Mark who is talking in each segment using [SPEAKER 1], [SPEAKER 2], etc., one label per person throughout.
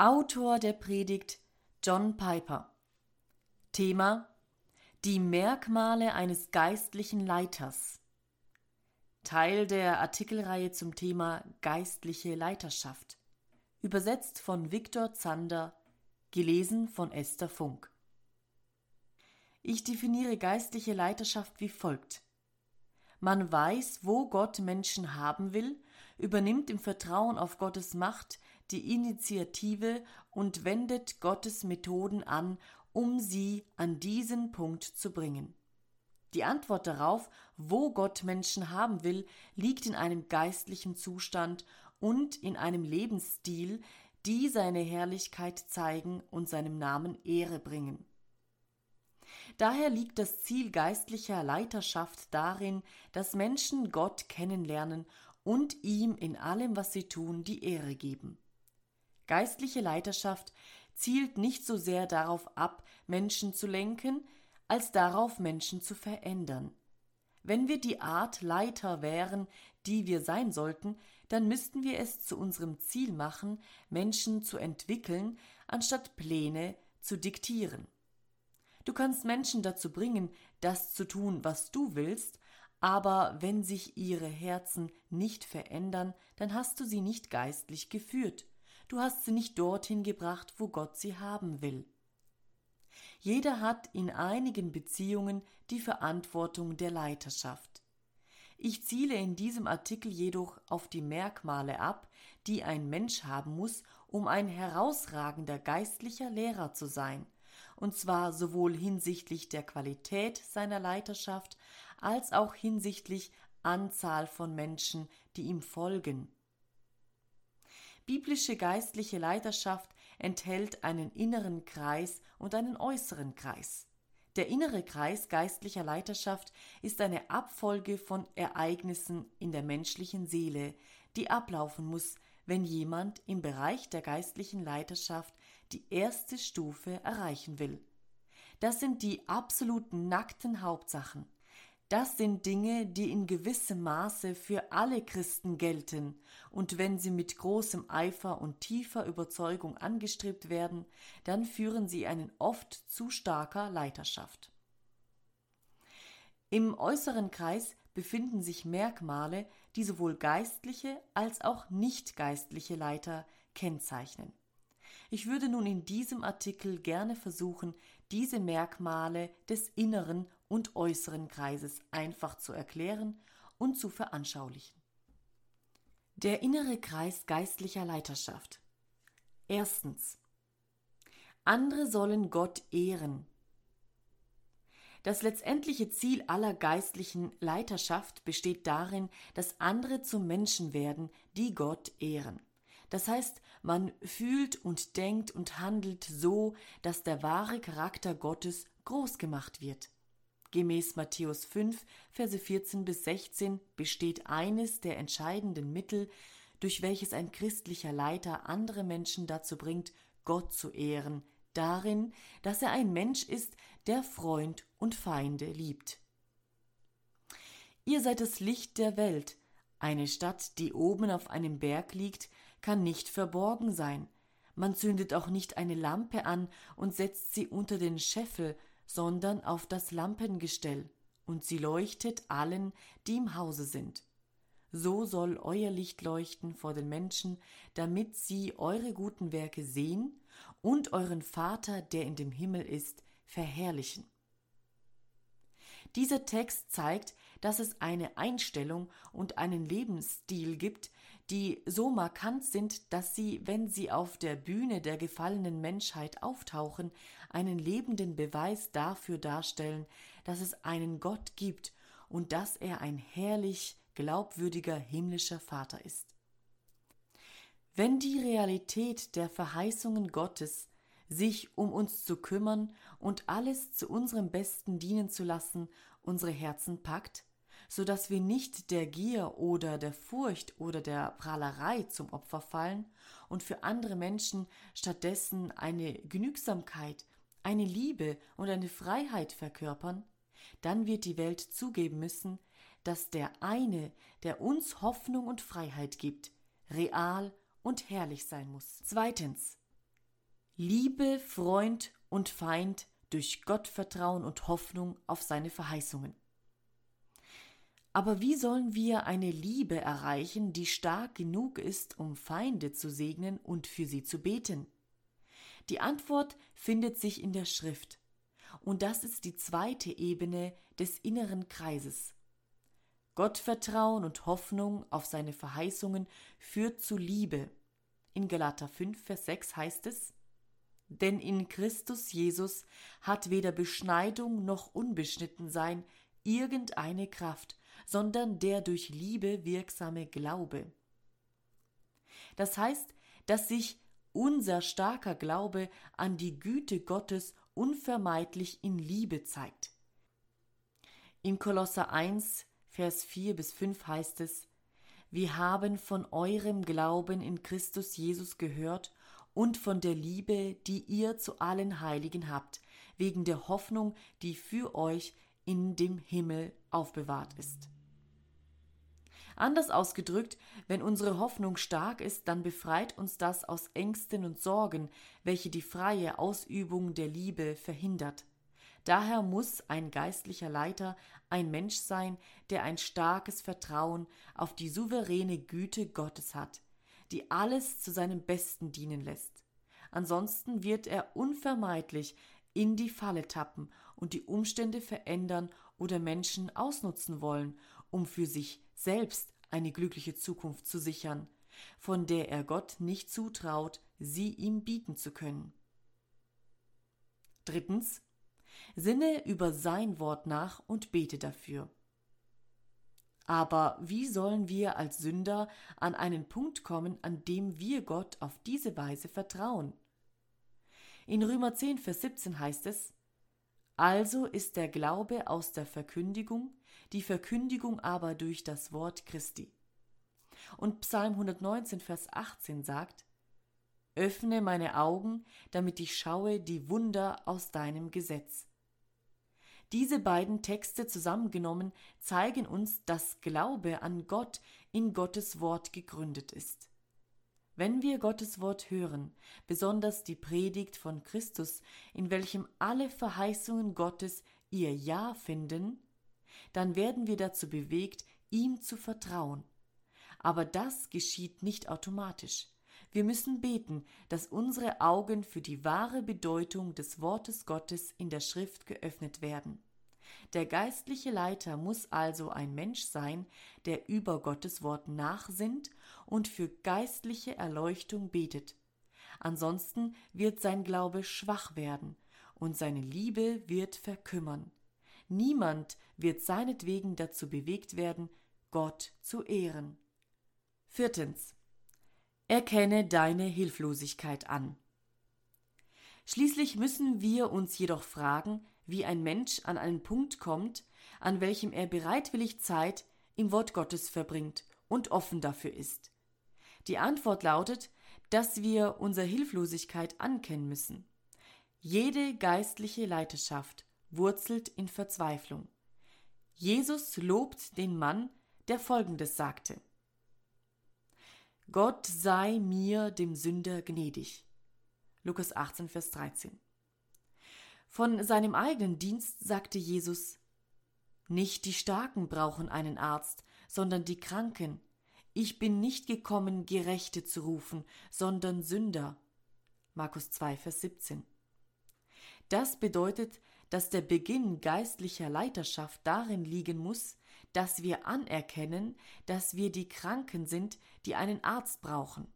[SPEAKER 1] Autor der Predigt John Piper. Thema Die Merkmale eines geistlichen Leiters. Teil der Artikelreihe zum Thema geistliche Leiterschaft. Übersetzt von Viktor Zander, gelesen von Esther Funk. Ich definiere geistliche Leiterschaft wie folgt. Man weiß, wo Gott Menschen haben will, übernimmt im Vertrauen auf Gottes Macht die Initiative und wendet Gottes Methoden an, um sie an diesen Punkt zu bringen. Die Antwort darauf, wo Gott Menschen haben will, liegt in einem geistlichen Zustand und in einem Lebensstil, die seine Herrlichkeit zeigen und seinem Namen Ehre bringen. Daher liegt das Ziel geistlicher Leiterschaft darin, dass Menschen Gott kennenlernen und ihm in allem, was sie tun, die Ehre geben. Geistliche Leiterschaft zielt nicht so sehr darauf ab, Menschen zu lenken, als darauf, Menschen zu verändern. Wenn wir die Art Leiter wären, die wir sein sollten, dann müssten wir es zu unserem Ziel machen, Menschen zu entwickeln, anstatt Pläne zu diktieren. Du kannst Menschen dazu bringen, das zu tun, was du willst, aber wenn sich ihre Herzen nicht verändern, dann hast du sie nicht geistlich geführt. Du hast sie nicht dorthin gebracht, wo Gott sie haben will. Jeder hat in einigen Beziehungen die Verantwortung der Leiterschaft. Ich ziele in diesem Artikel jedoch auf die Merkmale ab, die ein Mensch haben muss, um ein herausragender geistlicher Lehrer zu sein – und zwar sowohl hinsichtlich der Qualität seiner Leiterschaft als auch hinsichtlich Anzahl von Menschen, die ihm folgen. Biblische geistliche Leiterschaft enthält einen inneren Kreis und einen äußeren Kreis. Der innere Kreis geistlicher Leiterschaft ist eine Abfolge von Ereignissen in der menschlichen Seele, die ablaufen muss, wenn jemand im Bereich der geistlichen Leiterschaft die erste Stufe erreichen will. Das sind die absoluten nackten Hauptsachen. Das sind Dinge, die in gewissem Maße für alle Christen gelten, und wenn sie mit großem Eifer und tiefer Überzeugung angestrebt werden, dann führen sie einen oft zu starker Leiterschaft. Im äußeren Kreis befinden sich Merkmale, die sowohl geistliche als auch nicht geistliche Leiter kennzeichnen. Ich würde nun in diesem Artikel gerne versuchen, diese Merkmale des inneren und äußeren Kreises einfach zu erklären und zu veranschaulichen. Der innere Kreis geistlicher Leiterschaft. Erstens. Andere sollen Gott ehren. Das letztendliche Ziel aller geistlichen Leiterschaft besteht darin, dass andere zu Menschen werden, die Gott ehren. Das heißt, man fühlt und denkt und handelt so, dass der wahre Charakter Gottes groß gemacht wird. Gemäß Matthäus 5, Verse 14 bis 16 besteht eines der entscheidenden Mittel, durch welches ein christlicher Leiter andere Menschen dazu bringt, Gott zu ehren, darin, dass er ein Mensch ist, der Freund und Feinde liebt. Ihr seid das Licht der Welt. Eine Stadt, die oben auf einem Berg liegt, kann nicht verborgen sein. Man zündet auch nicht eine Lampe an und setzt sie unter den Scheffel, sondern auf das Lampengestell, und sie leuchtet allen, die im Hause sind. So soll euer Licht leuchten vor den Menschen, damit sie eure guten Werke sehen und euren Vater, der in dem Himmel ist, verherrlichen. Dieser Text zeigt, dass es eine Einstellung und einen Lebensstil gibt, die so markant sind, dass sie, wenn sie auf der Bühne der gefallenen Menschheit auftauchen, einen lebenden Beweis dafür darstellen, dass es einen Gott gibt und dass er ein herrlich glaubwürdiger himmlischer Vater ist. Wenn die Realität der Verheißungen Gottes sich um uns zu kümmern und alles zu unserem Besten dienen zu lassen, unsere Herzen packt, so dass wir nicht der Gier oder der Furcht oder der Prahlerei zum Opfer fallen und für andere Menschen stattdessen eine Genügsamkeit, eine Liebe und eine Freiheit verkörpern, dann wird die Welt zugeben müssen, dass der eine, der uns Hoffnung und Freiheit gibt, real und herrlich sein muss. Zweitens. Liebe, Freund und Feind durch Gottvertrauen und Hoffnung auf seine Verheißungen. Aber wie sollen wir eine Liebe erreichen, die stark genug ist, um Feinde zu segnen und für sie zu beten? Die Antwort findet sich in der Schrift. Und das ist die zweite Ebene des inneren Kreises. Gottvertrauen und Hoffnung auf seine Verheißungen führt zu Liebe. In Galater 5, Vers 6 heißt es, denn in Christus Jesus hat weder Beschneidung noch Unbeschnittensein irgendeine Kraft, sondern der durch Liebe wirksame Glaube. Das heißt, dass sich unser starker Glaube an die Güte Gottes unvermeidlich in Liebe zeigt. In Kolosser 1, Vers 4 bis 5 heißt es, wir haben von eurem Glauben in Christus Jesus gehört und von der Liebe, die ihr zu allen Heiligen habt, wegen der Hoffnung, die für euch in dem Himmel aufbewahrt ist. Anders ausgedrückt, wenn unsere Hoffnung stark ist, dann befreit uns das aus Ängsten und Sorgen, welche die freie Ausübung der Liebe verhindert. Daher muss ein geistlicher Leiter ein Mensch sein, der ein starkes Vertrauen auf die souveräne Güte Gottes hat, die alles zu seinem Besten dienen lässt. Ansonsten wird er unvermeidlich in die Falle tappen und die Umstände verändern oder Menschen ausnutzen wollen, um für sich selbst eine glückliche Zukunft zu sichern, von der er Gott nicht zutraut, sie ihm bieten zu können. Drittens. Sinne über sein Wort nach und bete dafür. Aber wie sollen wir als Sünder an einen Punkt kommen, an dem wir Gott auf diese Weise vertrauen? In Römer 10, Vers 17 heißt es, Also ist der Glaube aus der Verkündigung, die Verkündigung aber durch das Wort Christi. Und Psalm 119, Vers 18 sagt, Öffne meine Augen, damit ich schaue die Wunder aus deinem Gesetz. Diese beiden Texte zusammengenommen zeigen uns, dass Glaube an Gott in Gottes Wort gegründet ist. Wenn wir Gottes Wort hören, besonders die Predigt von Christus, in welchem alle Verheißungen Gottes ihr Ja finden, dann werden wir dazu bewegt, ihm zu vertrauen. Aber das geschieht nicht automatisch. Wir müssen beten, dass unsere Augen für die wahre Bedeutung des Wortes Gottes in der Schrift geöffnet werden. Der geistliche Leiter muss also ein Mensch sein, der über Gottes Wort nachsinnt und für geistliche Erleuchtung betet. Ansonsten wird sein Glaube schwach werden und seine Liebe wird verkümmern. Niemand wird seinetwegen dazu bewegt werden, Gott zu ehren. Viertens. Erkenne deine Hilflosigkeit an. Schließlich müssen wir uns jedoch fragen, wie ein Mensch an einen Punkt kommt, an welchem er bereitwillig Zeit im Wort Gottes verbringt und offen dafür ist. Die Antwort lautet, dass wir unsere Hilflosigkeit ankennen müssen. Jede geistliche Leiterschaft wurzelt in Verzweiflung. Jesus lobt den Mann, der Folgendes sagte. Gott sei mir, dem Sünder, gnädig. Lukas 18, Vers 13. Von seinem eigenen Dienst sagte Jesus, Nicht die Starken brauchen einen Arzt, sondern die Kranken. Ich bin nicht gekommen, Gerechte zu rufen, sondern Sünder. Markus 2, Vers 17. Das bedeutet, dass der Beginn geistlicher Leiterschaft darin liegen muss, dass wir anerkennen, dass wir die Kranken sind, die einen Arzt brauchen.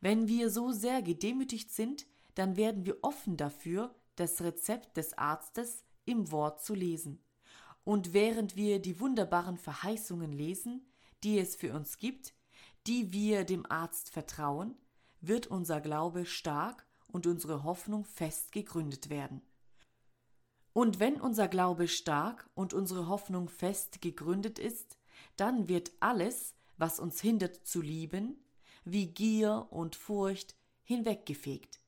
[SPEAKER 1] Wenn wir so sehr gedemütigt sind, dann werden wir offen dafür, das Rezept des Arztes im Wort zu lesen. Und während wir die wunderbaren Verheißungen lesen, die es für uns gibt, die wir dem Arzt vertrauen, wird unser Glaube stark und unsere Hoffnung fest gegründet werden. Und wenn unser Glaube stark und unsere Hoffnung fest gegründet ist, dann wird alles, was uns hindert zu lieben, wie Gier und Furcht, hinweggefegt.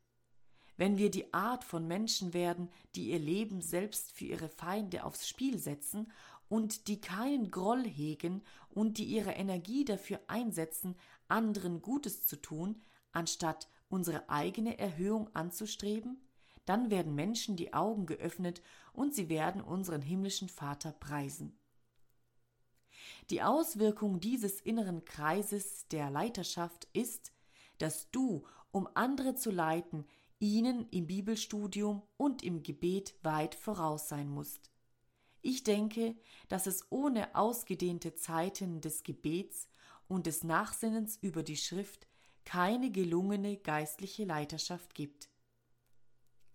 [SPEAKER 1] Wenn wir die Art von Menschen werden, die ihr Leben selbst für ihre Feinde aufs Spiel setzen und die keinen Groll hegen und die ihre Energie dafür einsetzen, anderen Gutes zu tun, anstatt unsere eigene Erhöhung anzustreben? Dann werden Menschen die Augen geöffnet und sie werden unseren himmlischen Vater preisen. Die Auswirkung dieses inneren Kreises der Leiterschaft ist, dass du, um andere zu leiten, ihnen im Bibelstudium und im Gebet weit voraus sein musst. Ich denke, dass es ohne ausgedehnte Zeiten des Gebets und des Nachsinnens über die Schrift keine gelungene geistliche Leiterschaft gibt.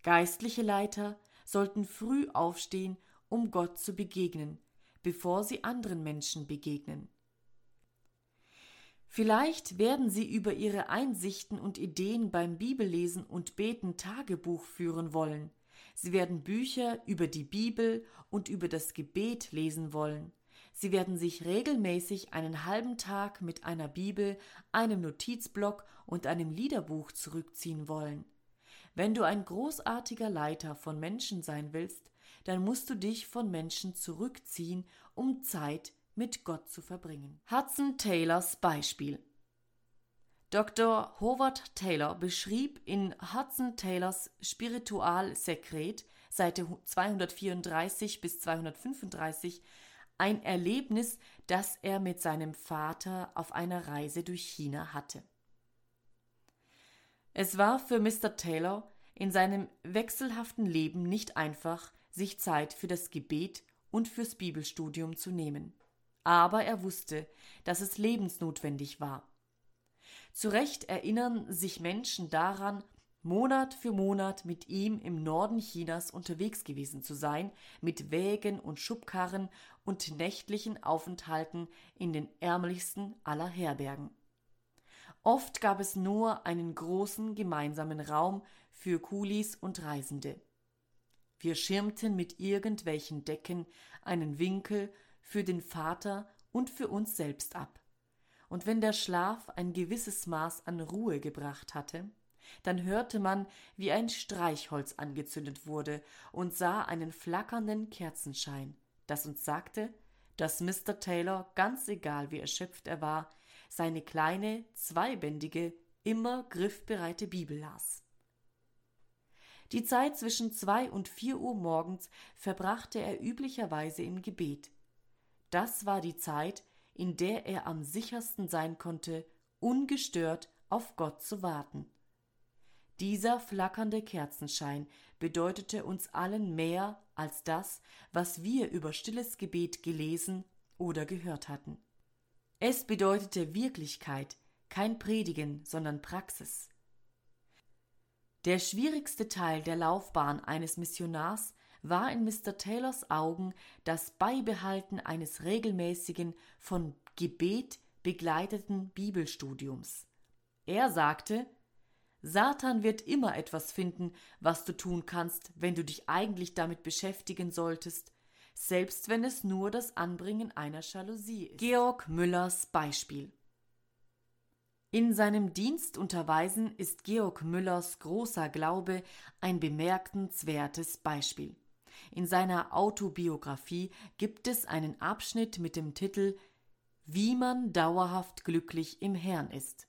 [SPEAKER 1] Geistliche Leiter sollten früh aufstehen, um Gott zu begegnen, bevor sie anderen Menschen begegnen. Vielleicht werden sie über ihre Einsichten und Ideen beim Bibellesen und Beten Tagebuch führen wollen. Sie werden Bücher über die Bibel und über das Gebet lesen wollen. Sie werden sich regelmäßig einen halben Tag mit einer Bibel, einem Notizblock und einem Liederbuch zurückziehen wollen. Wenn du ein großartiger Leiter von Menschen sein willst, dann musst du dich von Menschen zurückziehen, um Zeit mit Gott zu verbringen. Hudson Taylors Beispiel Dr. Howard Taylor beschrieb in Hudson Taylors Spiritualsekret, Seite 234 bis 235, ein Erlebnis, das er mit seinem Vater auf einer Reise durch China hatte. Es war für Mr. Taylor in seinem wechselhaften Leben nicht einfach, sich Zeit für das Gebet und fürs Bibelstudium zu nehmen aber er wusste, dass es lebensnotwendig war. Zu Recht erinnern sich Menschen daran, Monat für Monat mit ihm im Norden Chinas unterwegs gewesen zu sein, mit Wägen und Schubkarren und nächtlichen Aufenthalten in den ärmlichsten aller Herbergen. Oft gab es nur einen großen gemeinsamen Raum für Kulis und Reisende. Wir schirmten mit irgendwelchen Decken einen Winkel für den Vater und für uns selbst ab. Und wenn der Schlaf ein gewisses Maß an Ruhe gebracht hatte, dann hörte man, wie ein Streichholz angezündet wurde und sah einen flackernden Kerzenschein, das uns sagte, dass Mr. Taylor, ganz egal wie erschöpft er war, seine kleine, zweibändige, immer griffbereite Bibel las. Die Zeit zwischen zwei und vier Uhr morgens verbrachte er üblicherweise im Gebet, das war die Zeit, in der er am sichersten sein konnte, ungestört auf Gott zu warten. Dieser flackernde Kerzenschein bedeutete uns allen mehr als das, was wir über stilles Gebet gelesen oder gehört hatten. Es bedeutete Wirklichkeit, kein Predigen, sondern Praxis. Der schwierigste Teil der Laufbahn eines Missionars war in Mr. Taylors Augen das Beibehalten eines regelmäßigen, von Gebet begleiteten Bibelstudiums. Er sagte, Satan wird immer etwas finden, was du tun kannst, wenn du dich eigentlich damit beschäftigen solltest, selbst wenn es nur das Anbringen einer Jalousie ist. Georg Müllers Beispiel in seinem Dienstunterweisen ist Georg Müllers großer Glaube ein bemerkenswertes Beispiel. In seiner Autobiografie gibt es einen Abschnitt mit dem Titel Wie man dauerhaft glücklich im Herrn ist.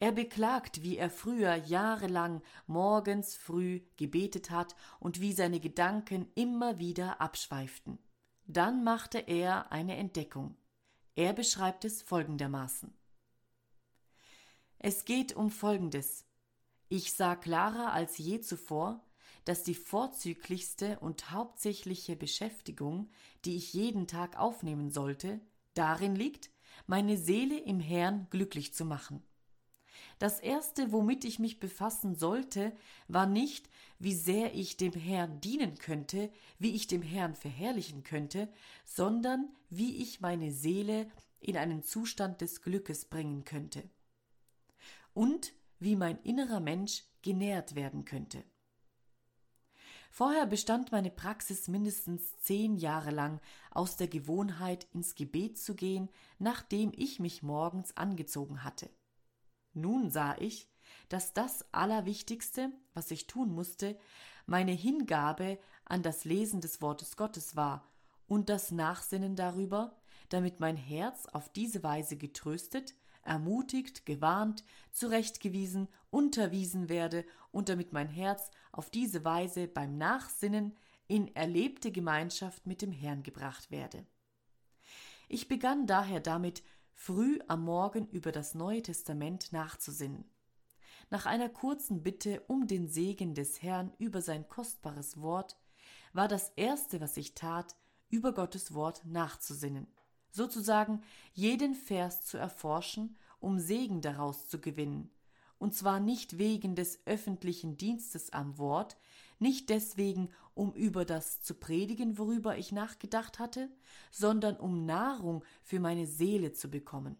[SPEAKER 1] Er beklagt, wie er früher jahrelang morgens früh gebetet hat und wie seine Gedanken immer wieder abschweiften. Dann machte er eine Entdeckung. Er beschreibt es folgendermaßen. Es geht um Folgendes. Ich sah klarer als je zuvor, dass die vorzüglichste und hauptsächliche Beschäftigung, die ich jeden Tag aufnehmen sollte, darin liegt, meine Seele im Herrn glücklich zu machen. Das erste, womit ich mich befassen sollte, war nicht, wie sehr ich dem Herrn dienen könnte, wie ich dem Herrn verherrlichen könnte, sondern wie ich meine Seele in einen Zustand des Glückes bringen könnte. Und wie mein innerer Mensch genährt werden könnte. Vorher bestand meine Praxis mindestens zehn Jahre lang aus der Gewohnheit, ins Gebet zu gehen, nachdem ich mich morgens angezogen hatte. Nun sah ich, dass das Allerwichtigste, was ich tun musste, meine Hingabe an das Lesen des Wortes Gottes war und das Nachsinnen darüber, damit mein Herz auf diese Weise getröstet, ermutigt, gewarnt, zurechtgewiesen, unterwiesen werde und damit mein Herz auf diese Weise beim Nachsinnen in erlebte Gemeinschaft mit dem Herrn gebracht werde. Ich begann daher damit, früh am Morgen über das Neue Testament nachzusinnen. Nach einer kurzen Bitte um den Segen des Herrn über sein kostbares Wort, war das erste, was ich tat, über Gottes Wort nachzusinnen, sozusagen jeden Vers zu erforschen, um Segen daraus zu gewinnen, und zwar nicht wegen des öffentlichen Dienstes am Wort, nicht deswegen, um über das zu predigen, worüber ich nachgedacht hatte, sondern um Nahrung für meine Seele zu bekommen.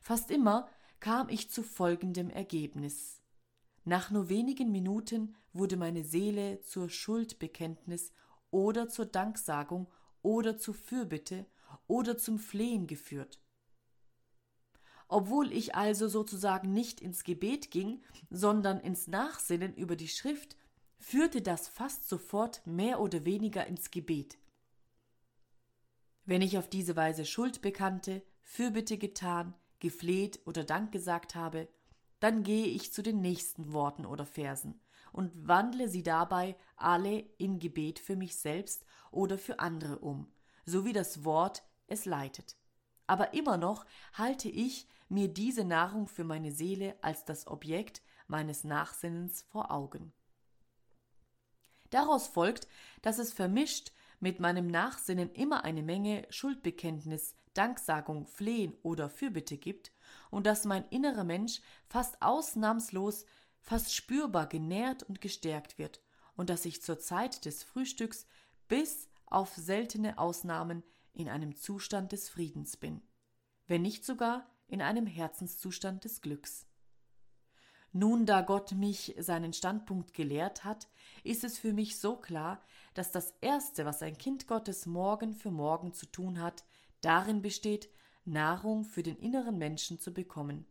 [SPEAKER 1] Fast immer kam ich zu folgendem Ergebnis. Nach nur wenigen Minuten wurde meine Seele zur Schuldbekenntnis oder zur Danksagung oder zur Fürbitte oder zum Flehen geführt. Obwohl ich also sozusagen nicht ins Gebet ging, sondern ins Nachsinnen über die Schrift, führte das fast sofort mehr oder weniger ins Gebet. Wenn ich auf diese Weise Schuld bekannte, Fürbitte getan, gefleht oder Dank gesagt habe, dann gehe ich zu den nächsten Worten oder Versen und wandle sie dabei alle in Gebet für mich selbst oder für andere um, so wie das Wort es leitet. Aber immer noch halte ich mir diese Nahrung für meine Seele als das Objekt meines Nachsinnens vor Augen. Daraus folgt, dass es vermischt mit meinem Nachsinnen immer eine Menge Schuldbekenntnis, Danksagung, Flehen oder Fürbitte gibt und dass mein innerer Mensch fast ausnahmslos, fast spürbar genährt und gestärkt wird und dass ich zur Zeit des Frühstücks bis auf seltene Ausnahmen in einem Zustand des Friedens bin, wenn nicht sogar in einem Herzenszustand des Glücks. Nun, da Gott mich seinen Standpunkt gelehrt hat, ist es für mich so klar, dass das Erste, was ein Kind Gottes morgen für morgen zu tun hat, darin besteht, Nahrung für den inneren Menschen zu bekommen.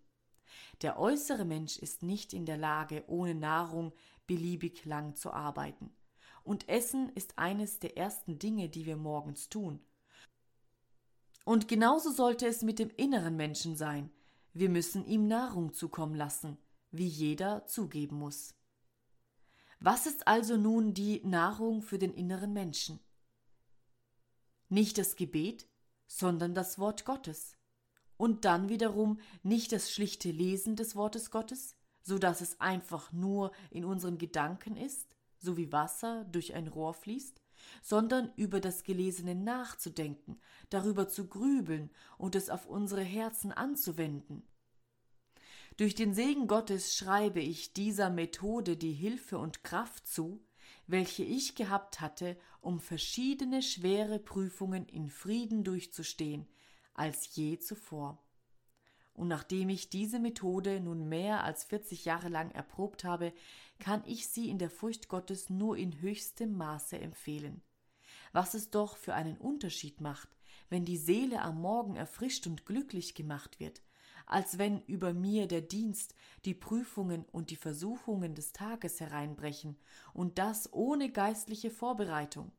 [SPEAKER 1] Der äußere Mensch ist nicht in der Lage, ohne Nahrung beliebig lang zu arbeiten. Und Essen ist eines der ersten Dinge, die wir morgens tun. Und genauso sollte es mit dem inneren Menschen sein. Wir müssen ihm Nahrung zukommen lassen wie jeder zugeben muss. Was ist also nun die Nahrung für den inneren Menschen? Nicht das Gebet, sondern das Wort Gottes. Und dann wiederum nicht das schlichte Lesen des Wortes Gottes, so dass es einfach nur in unseren Gedanken ist, so wie Wasser durch ein Rohr fließt, sondern über das Gelesene nachzudenken, darüber zu grübeln und es auf unsere Herzen anzuwenden. Durch den Segen Gottes schreibe ich dieser Methode die Hilfe und Kraft zu, welche ich gehabt hatte, um verschiedene schwere Prüfungen in Frieden durchzustehen, als je zuvor. Und nachdem ich diese Methode nun mehr als 40 Jahre lang erprobt habe, kann ich sie in der Furcht Gottes nur in höchstem Maße empfehlen. Was es doch für einen Unterschied macht, wenn die Seele am Morgen erfrischt und glücklich gemacht wird, als wenn über mir der Dienst, die Prüfungen und die Versuchungen des Tages hereinbrechen, und das ohne geistliche Vorbereitung.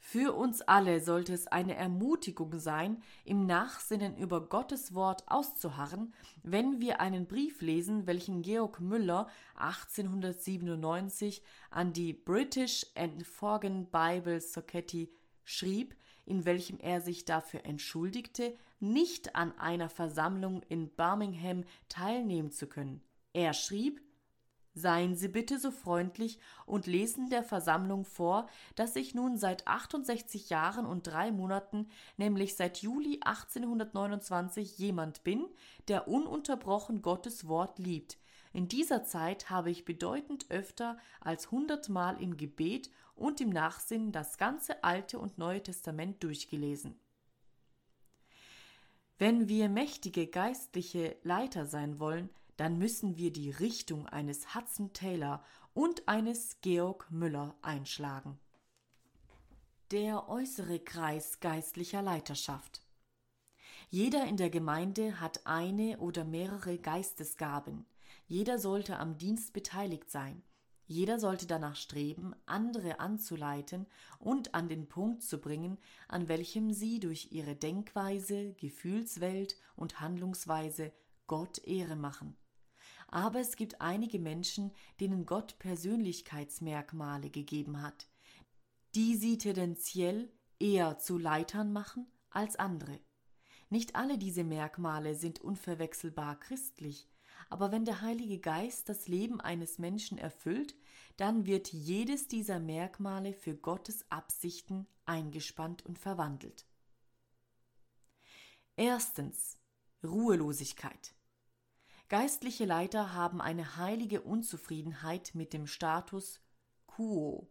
[SPEAKER 1] Für uns alle sollte es eine Ermutigung sein, im Nachsinnen über Gottes Wort auszuharren, wenn wir einen Brief lesen, welchen Georg Müller 1897 an die British and Foreign Bible Society schrieb, in welchem er sich dafür entschuldigte, nicht an einer Versammlung in Birmingham teilnehmen zu können. Er schrieb Seien Sie bitte so freundlich und lesen der Versammlung vor, dass ich nun seit 68 Jahren und drei Monaten, nämlich seit Juli 1829, jemand bin, der ununterbrochen Gottes Wort liebt. In dieser Zeit habe ich bedeutend öfter als hundertmal im Gebet und im Nachsinn das ganze Alte und Neue Testament durchgelesen. Wenn wir mächtige geistliche Leiter sein wollen, dann müssen wir die Richtung eines Hudson Taylor und eines Georg Müller einschlagen. Der äußere Kreis geistlicher Leiterschaft. Jeder in der Gemeinde hat eine oder mehrere Geistesgaben. Jeder sollte am Dienst beteiligt sein. Jeder sollte danach streben, andere anzuleiten und an den Punkt zu bringen, an welchem sie durch ihre Denkweise, Gefühlswelt und Handlungsweise Gott Ehre machen. Aber es gibt einige Menschen, denen Gott Persönlichkeitsmerkmale gegeben hat, die sie tendenziell eher zu Leitern machen als andere. Nicht alle diese Merkmale sind unverwechselbar christlich, aber wenn der Heilige Geist das Leben eines Menschen erfüllt, dann wird jedes dieser Merkmale für Gottes Absichten eingespannt und verwandelt. Erstens Ruhelosigkeit. Geistliche Leiter haben eine heilige Unzufriedenheit mit dem Status quo.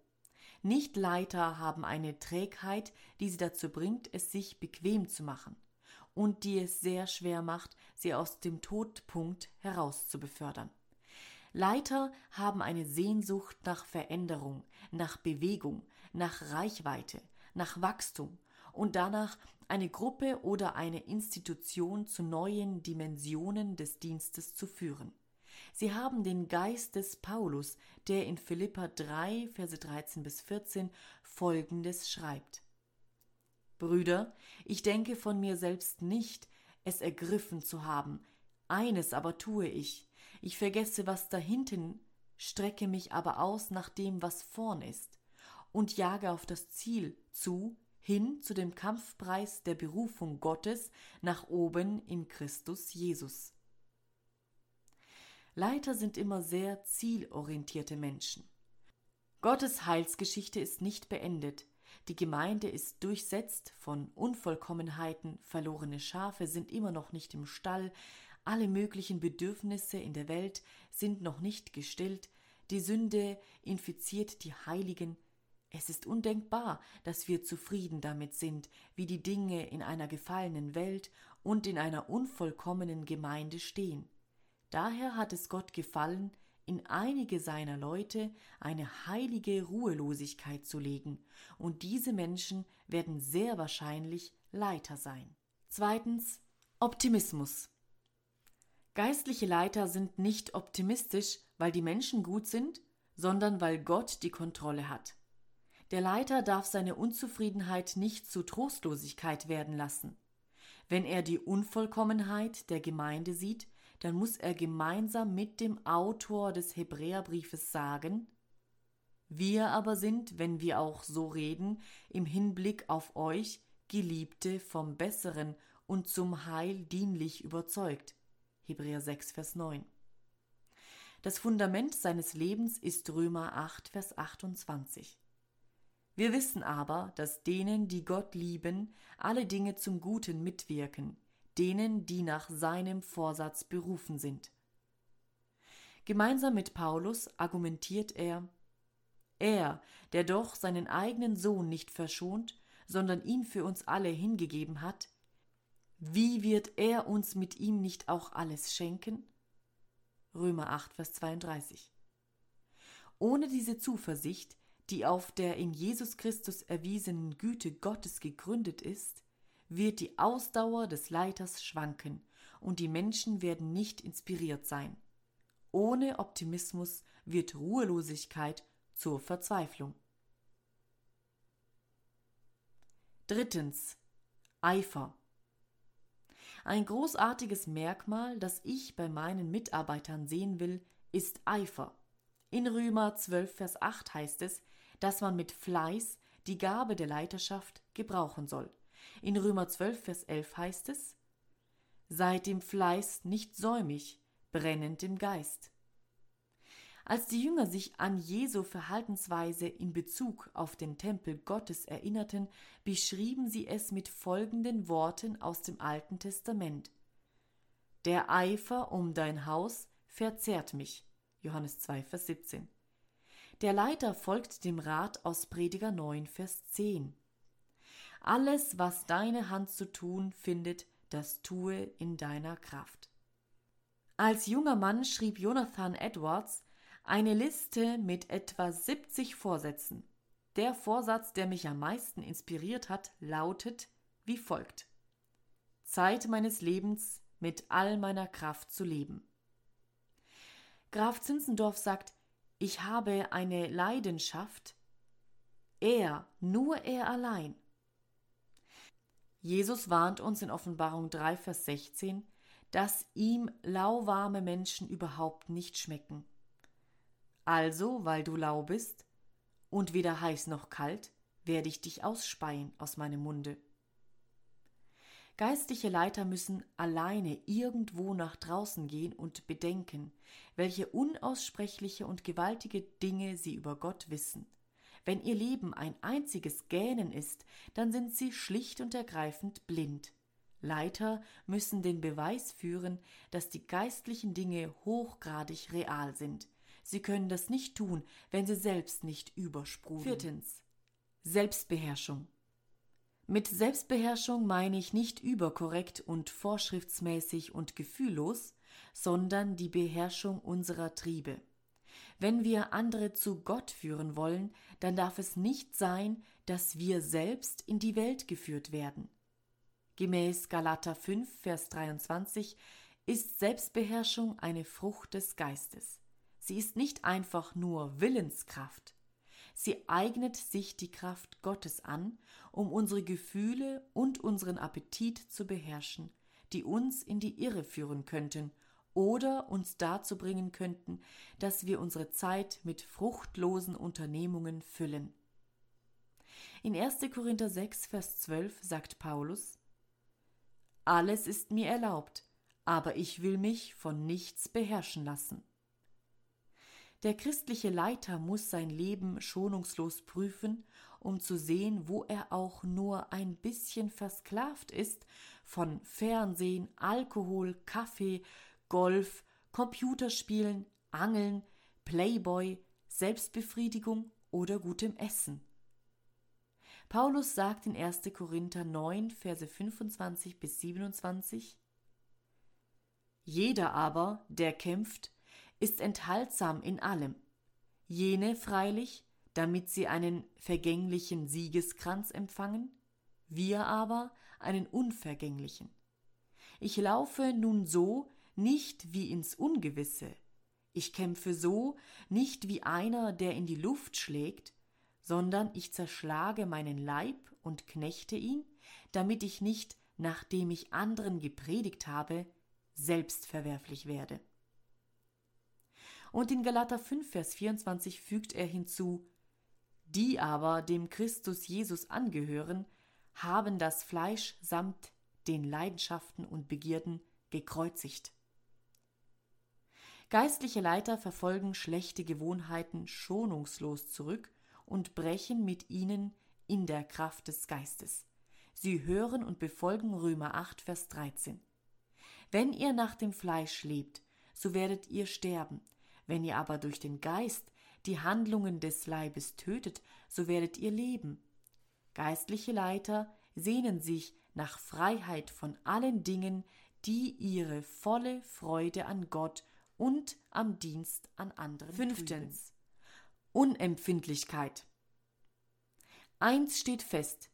[SPEAKER 1] Nicht-Leiter haben eine Trägheit, die sie dazu bringt, es sich bequem zu machen und die es sehr schwer macht, sie aus dem Todpunkt heraus zu befördern. Leiter haben eine Sehnsucht nach Veränderung, nach Bewegung, nach Reichweite, nach Wachstum und danach eine Gruppe oder eine Institution zu neuen Dimensionen des Dienstes zu führen. Sie haben den Geist des Paulus, der in Philippa 3, Verse 13 bis 14 folgendes schreibt. Brüder, ich denke von mir selbst nicht, es ergriffen zu haben. Eines aber tue ich. Ich vergesse, was dahinten, strecke mich aber aus nach dem, was vorn ist, und jage auf das Ziel zu, hin zu dem Kampfpreis der Berufung Gottes nach oben in Christus Jesus. Leiter sind immer sehr zielorientierte Menschen. Gottes Heilsgeschichte ist nicht beendet, die Gemeinde ist durchsetzt von Unvollkommenheiten, verlorene Schafe sind immer noch nicht im Stall, alle möglichen Bedürfnisse in der Welt sind noch nicht gestillt, die Sünde infiziert die Heiligen, es ist undenkbar, dass wir zufrieden damit sind, wie die Dinge in einer gefallenen Welt und in einer unvollkommenen Gemeinde stehen. Daher hat es Gott gefallen, in einige seiner Leute eine heilige Ruhelosigkeit zu legen, und diese Menschen werden sehr wahrscheinlich Leiter sein. Zweitens Optimismus. Geistliche Leiter sind nicht optimistisch, weil die Menschen gut sind, sondern weil Gott die Kontrolle hat. Der Leiter darf seine Unzufriedenheit nicht zu Trostlosigkeit werden lassen. Wenn er die Unvollkommenheit der Gemeinde sieht, dann muss er gemeinsam mit dem Autor des Hebräerbriefes sagen, wir aber sind, wenn wir auch so reden, im Hinblick auf euch, Geliebte, vom Besseren und zum Heil dienlich überzeugt. Hebräer 6, Vers 9. Das Fundament seines Lebens ist Römer 8, Vers 28. Wir wissen aber, dass denen, die Gott lieben, alle Dinge zum Guten mitwirken, denen, die nach seinem Vorsatz berufen sind. Gemeinsam mit Paulus argumentiert er, er, der doch seinen eigenen Sohn nicht verschont, sondern ihn für uns alle hingegeben hat, wie wird er uns mit ihm nicht auch alles schenken? Römer 8, Vers 32. Ohne diese Zuversicht, die auf der in Jesus Christus erwiesenen Güte Gottes gegründet ist, wird die Ausdauer des Leiters schwanken und die Menschen werden nicht inspiriert sein. Ohne Optimismus wird Ruhelosigkeit zur Verzweiflung. Drittens. Eifer. Ein großartiges Merkmal, das ich bei meinen Mitarbeitern sehen will, ist Eifer. In Römer 12, Vers 8 heißt es, dass man mit Fleiß die Gabe der Leiterschaft gebrauchen soll. In Römer 12, Vers 11 heißt es, Seid dem Fleiß nicht säumig, brennend im Geist. Als die Jünger sich an Jesu Verhaltensweise in Bezug auf den Tempel Gottes erinnerten, beschrieben sie es mit folgenden Worten aus dem Alten Testament. Der Eifer um dein Haus verzehrt mich. Johannes 2, Vers 17. Der Leiter folgt dem Rat aus Prediger 9, Vers 10. Alles, was deine Hand zu tun findet, das tue in deiner Kraft. Als junger Mann schrieb Jonathan Edwards eine Liste mit etwa 70 Vorsätzen. Der Vorsatz, der mich am meisten inspiriert hat, lautet wie folgt. Zeit meines Lebens mit all meiner Kraft zu leben. Graf Zinzendorf sagt, ich habe eine Leidenschaft, er, nur er allein. Jesus warnt uns in Offenbarung 3, Vers 16, dass ihm lauwarme Menschen überhaupt nicht schmecken. Also, weil du lau bist und weder heiß noch kalt, werde ich dich ausspeien aus meinem Munde. Geistliche Leiter müssen alleine irgendwo nach draußen gehen und bedenken, welche unaussprechliche und gewaltige Dinge sie über Gott wissen. Wenn ihr Leben ein einziges Gähnen ist, dann sind sie schlicht und ergreifend blind. Leiter müssen den Beweis führen, dass die geistlichen Dinge hochgradig real sind. Sie können das nicht tun, wenn sie selbst nicht übersprudeln. Viertens. Selbstbeherrschung. Mit Selbstbeherrschung meine ich nicht überkorrekt und vorschriftsmäßig und gefühllos, sondern die Beherrschung unserer Triebe. Wenn wir andere zu Gott führen wollen, dann darf es nicht sein, dass wir selbst in die Welt geführt werden. Gemäß Galater 5, Vers 23 ist Selbstbeherrschung eine Frucht des Geistes. Sie ist nicht einfach nur Willenskraft. Sie eignet sich die Kraft Gottes an, um unsere Gefühle und unseren Appetit zu beherrschen, die uns in die Irre führen könnten oder uns dazu bringen könnten, dass wir unsere Zeit mit fruchtlosen Unternehmungen füllen. In 1. Korinther 6, Vers 12 sagt Paulus: Alles ist mir erlaubt, aber ich will mich von nichts beherrschen lassen. Der christliche Leiter muss sein Leben schonungslos prüfen, um zu sehen, wo er auch nur ein bisschen versklavt ist von Fernsehen, Alkohol, Kaffee, Golf, Computerspielen, Angeln, Playboy, Selbstbefriedigung oder gutem Essen. Paulus sagt in 1. Korinther 9, Verse 25 bis 27 Jeder aber, der kämpft, ist enthaltsam in allem, jene freilich, damit sie einen vergänglichen Siegeskranz empfangen, wir aber einen unvergänglichen. Ich laufe nun so nicht wie ins Ungewisse, ich kämpfe so nicht wie einer, der in die Luft schlägt, sondern ich zerschlage meinen Leib und knechte ihn, damit ich nicht, nachdem ich anderen gepredigt habe, selbstverwerflich werde. Und in Galater 5, Vers 24 fügt er hinzu, die aber dem Christus Jesus angehören, haben das Fleisch samt den Leidenschaften und Begierden gekreuzigt. Geistliche Leiter verfolgen schlechte Gewohnheiten schonungslos zurück und brechen mit ihnen in der Kraft des Geistes. Sie hören und befolgen Römer 8, Vers 13. Wenn ihr nach dem Fleisch lebt, so werdet ihr sterben, wenn ihr aber durch den Geist die Handlungen des Leibes tötet, so werdet ihr leben. Geistliche Leiter sehnen sich nach Freiheit von allen Dingen, die ihre volle Freude an Gott und am Dienst an anderen. Fünftens. Unempfindlichkeit. Eins steht fest.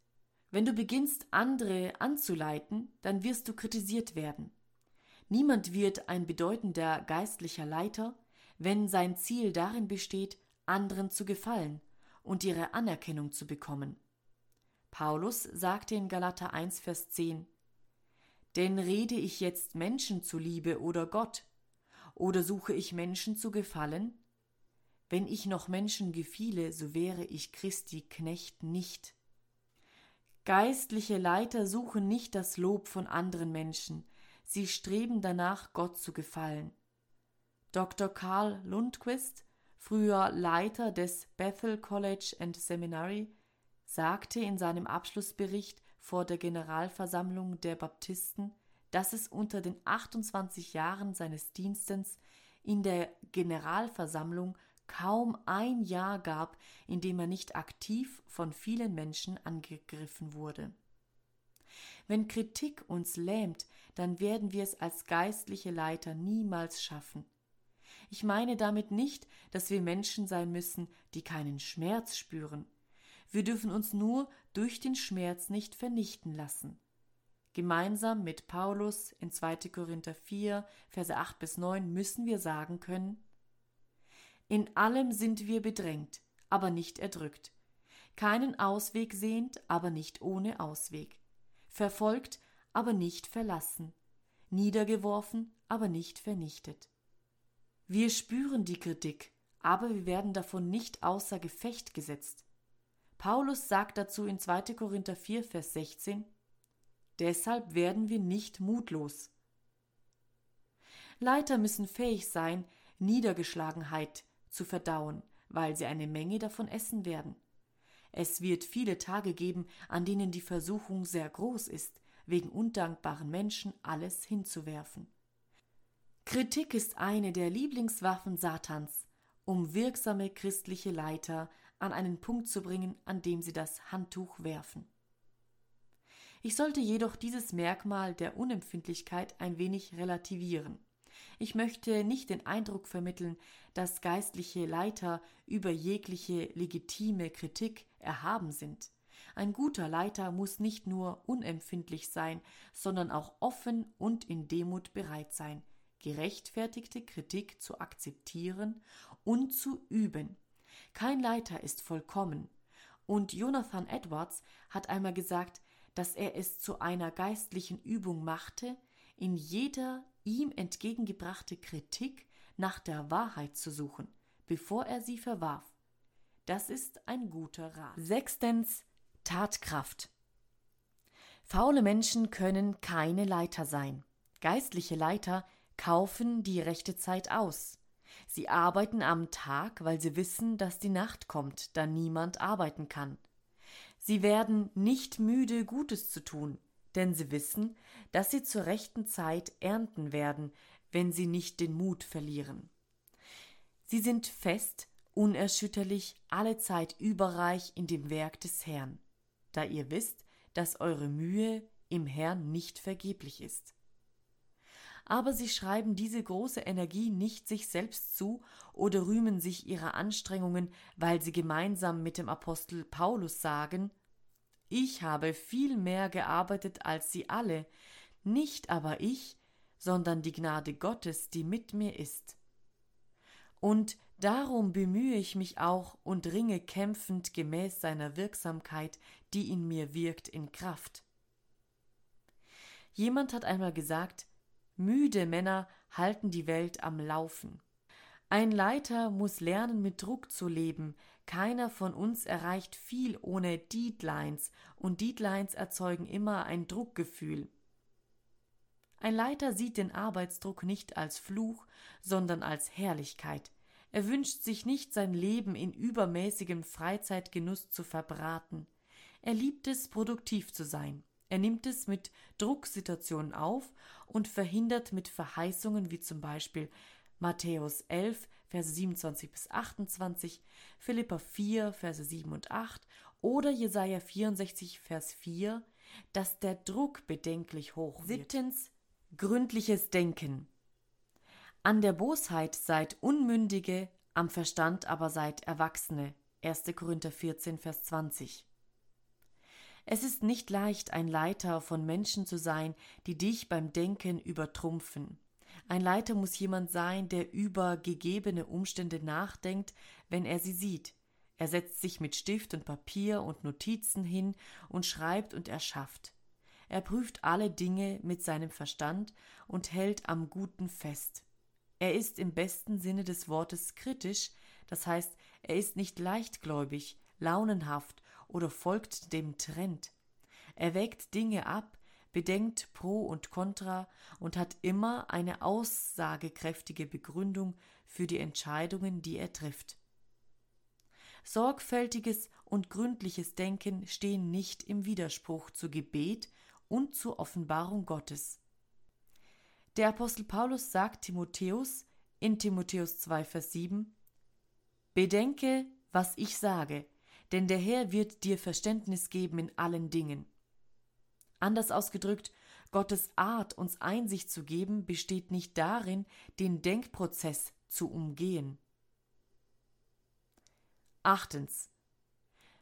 [SPEAKER 1] Wenn du beginnst, andere anzuleiten, dann wirst du kritisiert werden. Niemand wird ein bedeutender geistlicher Leiter, wenn sein Ziel darin besteht, anderen zu gefallen und ihre Anerkennung zu bekommen. Paulus sagte in Galater 1, Vers 10, Denn rede ich jetzt Menschen zuliebe oder Gott, oder suche ich Menschen zu gefallen? Wenn ich noch Menschen gefiele, so wäre ich Christi Knecht nicht. Geistliche Leiter suchen nicht das Lob von anderen Menschen, sie streben danach, Gott zu gefallen. Dr. Karl Lundquist, früher Leiter des Bethel College and Seminary, sagte in seinem Abschlussbericht vor der Generalversammlung der Baptisten, dass es unter den 28 Jahren seines Dienstes in der Generalversammlung kaum ein Jahr gab, in dem er nicht aktiv von vielen Menschen angegriffen wurde. Wenn Kritik uns lähmt, dann werden wir es als geistliche Leiter niemals schaffen. Ich meine damit nicht, dass wir Menschen sein müssen, die keinen Schmerz spüren. Wir dürfen uns nur durch den Schmerz nicht vernichten lassen. Gemeinsam mit Paulus in 2. Korinther 4, Verse 8 bis 9 müssen wir sagen können, In allem sind wir bedrängt, aber nicht erdrückt, keinen Ausweg sehend, aber nicht ohne Ausweg, verfolgt, aber nicht verlassen, niedergeworfen, aber nicht vernichtet. Wir spüren die Kritik, aber wir werden davon nicht außer Gefecht gesetzt. Paulus sagt dazu in 2. Korinther 4, Vers 16, Deshalb werden wir nicht mutlos. Leiter müssen fähig sein, Niedergeschlagenheit zu verdauen, weil sie eine Menge davon essen werden. Es wird viele Tage geben, an denen die Versuchung sehr groß ist, wegen undankbaren Menschen alles hinzuwerfen. Kritik ist eine der Lieblingswaffen Satans, um wirksame christliche Leiter an einen Punkt zu bringen, an dem sie das Handtuch werfen. Ich sollte jedoch dieses Merkmal der Unempfindlichkeit ein wenig relativieren. Ich möchte nicht den Eindruck vermitteln, dass geistliche Leiter über jegliche legitime Kritik erhaben sind. Ein guter Leiter muss nicht nur unempfindlich sein, sondern auch offen und in Demut bereit sein, gerechtfertigte Kritik zu akzeptieren und zu üben. Kein Leiter ist vollkommen. Und Jonathan Edwards hat einmal gesagt, dass er es zu einer geistlichen Übung machte, in jeder ihm entgegengebrachte Kritik nach der Wahrheit zu suchen, bevor er sie verwarf. Das ist ein guter Rat. Sechstens Tatkraft. Faule Menschen können keine Leiter sein. Geistliche Leiter kaufen die rechte Zeit aus. Sie arbeiten am Tag, weil sie wissen, dass die Nacht kommt, da niemand arbeiten kann. Sie werden nicht müde, Gutes zu tun, denn sie wissen, dass sie zur rechten Zeit ernten werden, wenn sie nicht den Mut verlieren. Sie sind fest, unerschütterlich, allezeit überreich in dem Werk des Herrn, da ihr wisst, dass eure Mühe im Herrn nicht vergeblich ist. Aber sie schreiben diese große Energie nicht sich selbst zu oder rühmen sich ihrer Anstrengungen, weil sie gemeinsam mit dem Apostel Paulus sagen, ich habe viel mehr gearbeitet als sie alle, nicht aber ich, sondern die Gnade Gottes, die mit mir ist. Und darum bemühe ich mich auch und ringe kämpfend gemäß seiner Wirksamkeit, die in mir wirkt, in Kraft. Jemand hat einmal gesagt, müde Männer halten die Welt am Laufen. Ein Leiter muss lernen, mit Druck zu leben. Keiner von uns erreicht viel ohne Deadlines, und Deadlines erzeugen immer ein Druckgefühl. Ein Leiter sieht den Arbeitsdruck nicht als Fluch, sondern als Herrlichkeit. Er wünscht sich nicht, sein Leben in übermäßigem Freizeitgenuss zu verbraten. Er liebt es, produktiv zu sein. Er nimmt es mit Drucksituationen auf und verhindert mit Verheißungen wie zum Beispiel Matthäus 11, Verse 27 bis 28, Philippa 4, Verse 7 und 8 oder Jesaja 64, Vers 4, dass der Druck bedenklich hoch wird. Siebtens, gründliches Denken. An der Bosheit seid Unmündige, am Verstand aber seid Erwachsene. 1. Korinther 14, Vers 20. Es ist nicht leicht, ein Leiter von Menschen zu sein, die dich beim Denken übertrumpfen. Ein Leiter muss jemand sein, der über gegebene Umstände nachdenkt, wenn er sie sieht. Er setzt sich mit Stift und Papier und Notizen hin und schreibt und erschafft. Er prüft alle Dinge mit seinem Verstand und hält am Guten fest. Er ist im besten Sinne des Wortes kritisch, das heißt, er ist nicht leichtgläubig, launenhaft oder folgt dem Trend. Er wägt Dinge ab, bedenkt Pro und Contra und hat immer eine aussagekräftige Begründung für die Entscheidungen, die er trifft. Sorgfältiges und gründliches Denken stehen nicht im Widerspruch zu Gebet und zur Offenbarung Gottes. Der Apostel Paulus sagt Timotheus in Timotheus 2, Vers 7, Bedenke, was ich sage, denn der Herr wird dir Verständnis geben in allen Dingen. Anders ausgedrückt, Gottes Art, uns Einsicht zu geben, besteht nicht darin, den Denkprozess zu umgehen. Achtens.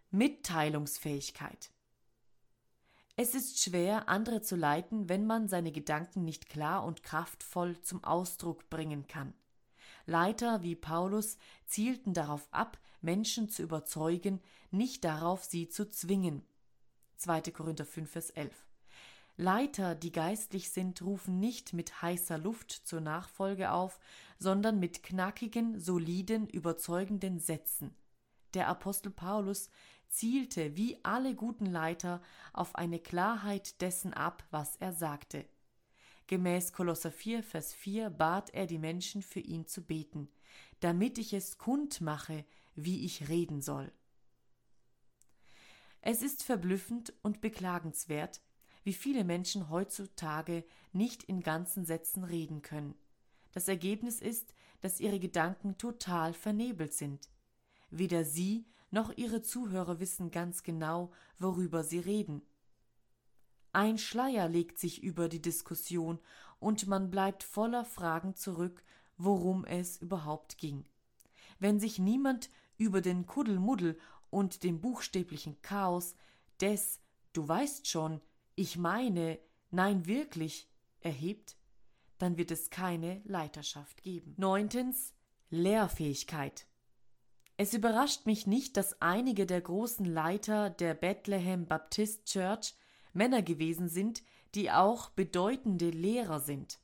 [SPEAKER 1] Mitteilungsfähigkeit. Es ist schwer, andere zu leiten, wenn man seine Gedanken nicht klar und kraftvoll zum Ausdruck bringen kann. Leiter wie Paulus zielten darauf ab, Menschen zu überzeugen, nicht darauf, sie zu zwingen. 2. Korinther 5, Vers 11. Leiter, die geistlich sind, rufen nicht mit heißer Luft zur Nachfolge auf, sondern mit knackigen, soliden, überzeugenden Sätzen. Der Apostel Paulus zielte wie alle guten Leiter auf eine Klarheit dessen ab, was er sagte. Gemäß Kolosser 4, Vers 4 bat er die Menschen für ihn zu beten, damit ich es kund mache, wie ich reden soll. Es ist verblüffend und beklagenswert, wie viele Menschen heutzutage nicht in ganzen Sätzen reden können. Das Ergebnis ist, dass ihre Gedanken total vernebelt sind. Weder sie noch ihre Zuhörer wissen ganz genau, worüber sie reden. Ein Schleier legt sich über die Diskussion und man bleibt voller Fragen zurück, worum es überhaupt ging. Wenn sich niemand über den Kuddelmuddel und dem buchstäblichen Chaos des Du weißt schon, ich meine, nein wirklich erhebt, dann wird es keine Leiterschaft geben. Neuntens Lehrfähigkeit. Es überrascht mich nicht, dass einige der großen Leiter der Bethlehem Baptist Church Männer gewesen sind, die auch bedeutende Lehrer sind.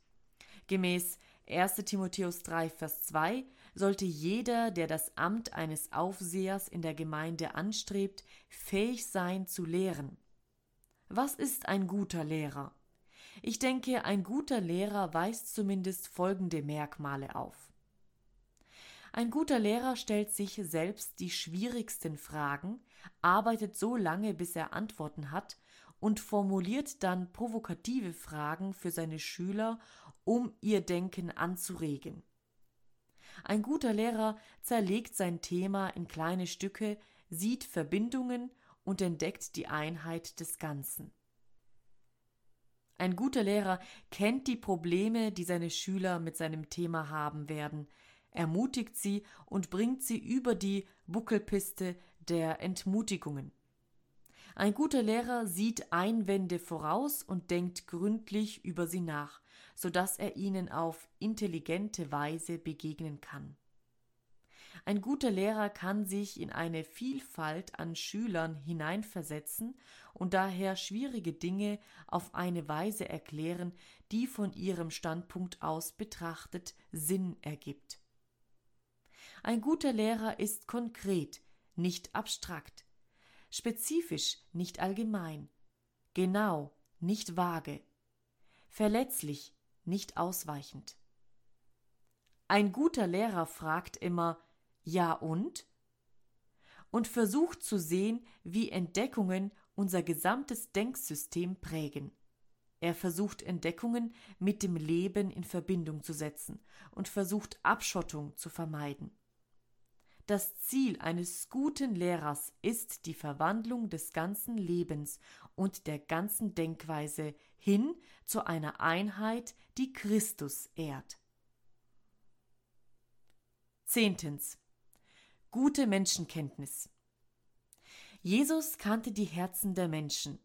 [SPEAKER 1] Gemäß 1. Timotheus 3, Vers 2 sollte jeder, der das Amt eines Aufsehers in der Gemeinde anstrebt, fähig sein zu lehren. Was ist ein guter Lehrer? Ich denke, ein guter Lehrer weist zumindest folgende Merkmale auf. Ein guter Lehrer stellt sich selbst die schwierigsten Fragen, arbeitet so lange, bis er Antworten hat und formuliert dann provokative Fragen für seine Schüler, um ihr Denken anzuregen. Ein guter Lehrer zerlegt sein Thema in kleine Stücke, sieht Verbindungen und entdeckt die Einheit des Ganzen. Ein guter Lehrer kennt die Probleme, die seine Schüler mit seinem Thema haben werden, ermutigt sie und bringt sie über die Buckelpiste der Entmutigungen. Ein guter Lehrer sieht Einwände voraus und denkt gründlich über sie nach, so dass er ihnen auf intelligente Weise begegnen kann. Ein guter Lehrer kann sich in eine Vielfalt an Schülern hineinversetzen und daher schwierige Dinge auf eine Weise erklären, die von ihrem Standpunkt aus betrachtet Sinn ergibt. Ein guter Lehrer ist konkret, nicht abstrakt spezifisch, nicht allgemein, genau, nicht vage, verletzlich, nicht ausweichend. Ein guter Lehrer fragt immer Ja und? und versucht zu sehen, wie Entdeckungen unser gesamtes Denksystem prägen. Er versucht Entdeckungen mit dem Leben in Verbindung zu setzen und versucht Abschottung zu vermeiden. Das Ziel eines guten Lehrers ist die Verwandlung des ganzen Lebens und der ganzen Denkweise hin zu einer Einheit, die Christus ehrt. Zehntens. Gute Menschenkenntnis. Jesus kannte die Herzen der Menschen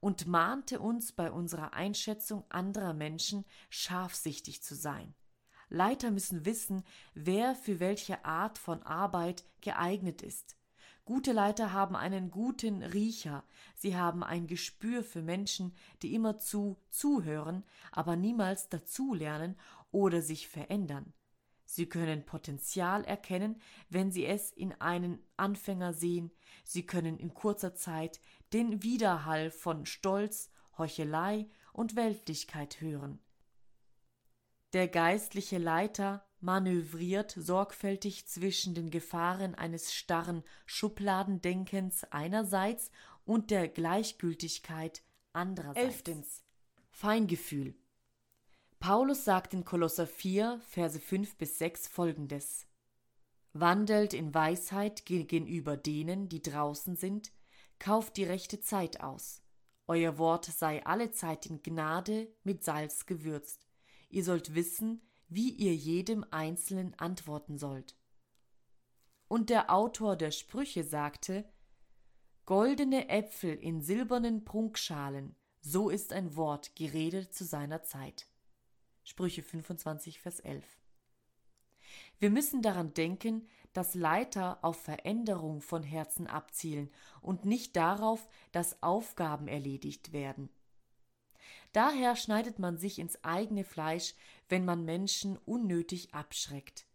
[SPEAKER 1] und mahnte uns bei unserer Einschätzung anderer Menschen scharfsichtig zu sein. Leiter müssen wissen, wer für welche Art von Arbeit geeignet ist. Gute Leiter haben einen guten Riecher, sie haben ein Gespür für Menschen, die immerzu zuhören, aber niemals dazulernen oder sich verändern. Sie können Potenzial erkennen, wenn Sie es in einen Anfänger sehen, Sie können in kurzer Zeit den Widerhall von Stolz, Heuchelei und Weltlichkeit hören. Der geistliche Leiter manövriert sorgfältig zwischen den Gefahren eines starren Schubladendenkens einerseits und der Gleichgültigkeit andererseits. Elftens. Feingefühl. Paulus sagt in Kolosser 4, Verse 5 bis 6 folgendes: Wandelt in Weisheit gegenüber denen, die draußen sind, kauft die rechte Zeit aus. Euer Wort sei allezeit in Gnade mit Salz gewürzt Ihr sollt wissen, wie ihr jedem Einzelnen antworten sollt. Und der Autor der Sprüche sagte, Goldene Äpfel in silbernen Prunkschalen, so ist ein Wort geredet zu seiner Zeit. Sprüche 25, Vers 11. Wir müssen daran denken, dass Leiter auf Veränderung von Herzen abzielen und nicht darauf, dass Aufgaben erledigt werden. Daher schneidet man sich ins eigene Fleisch, wenn man Menschen unnötig abschreckt.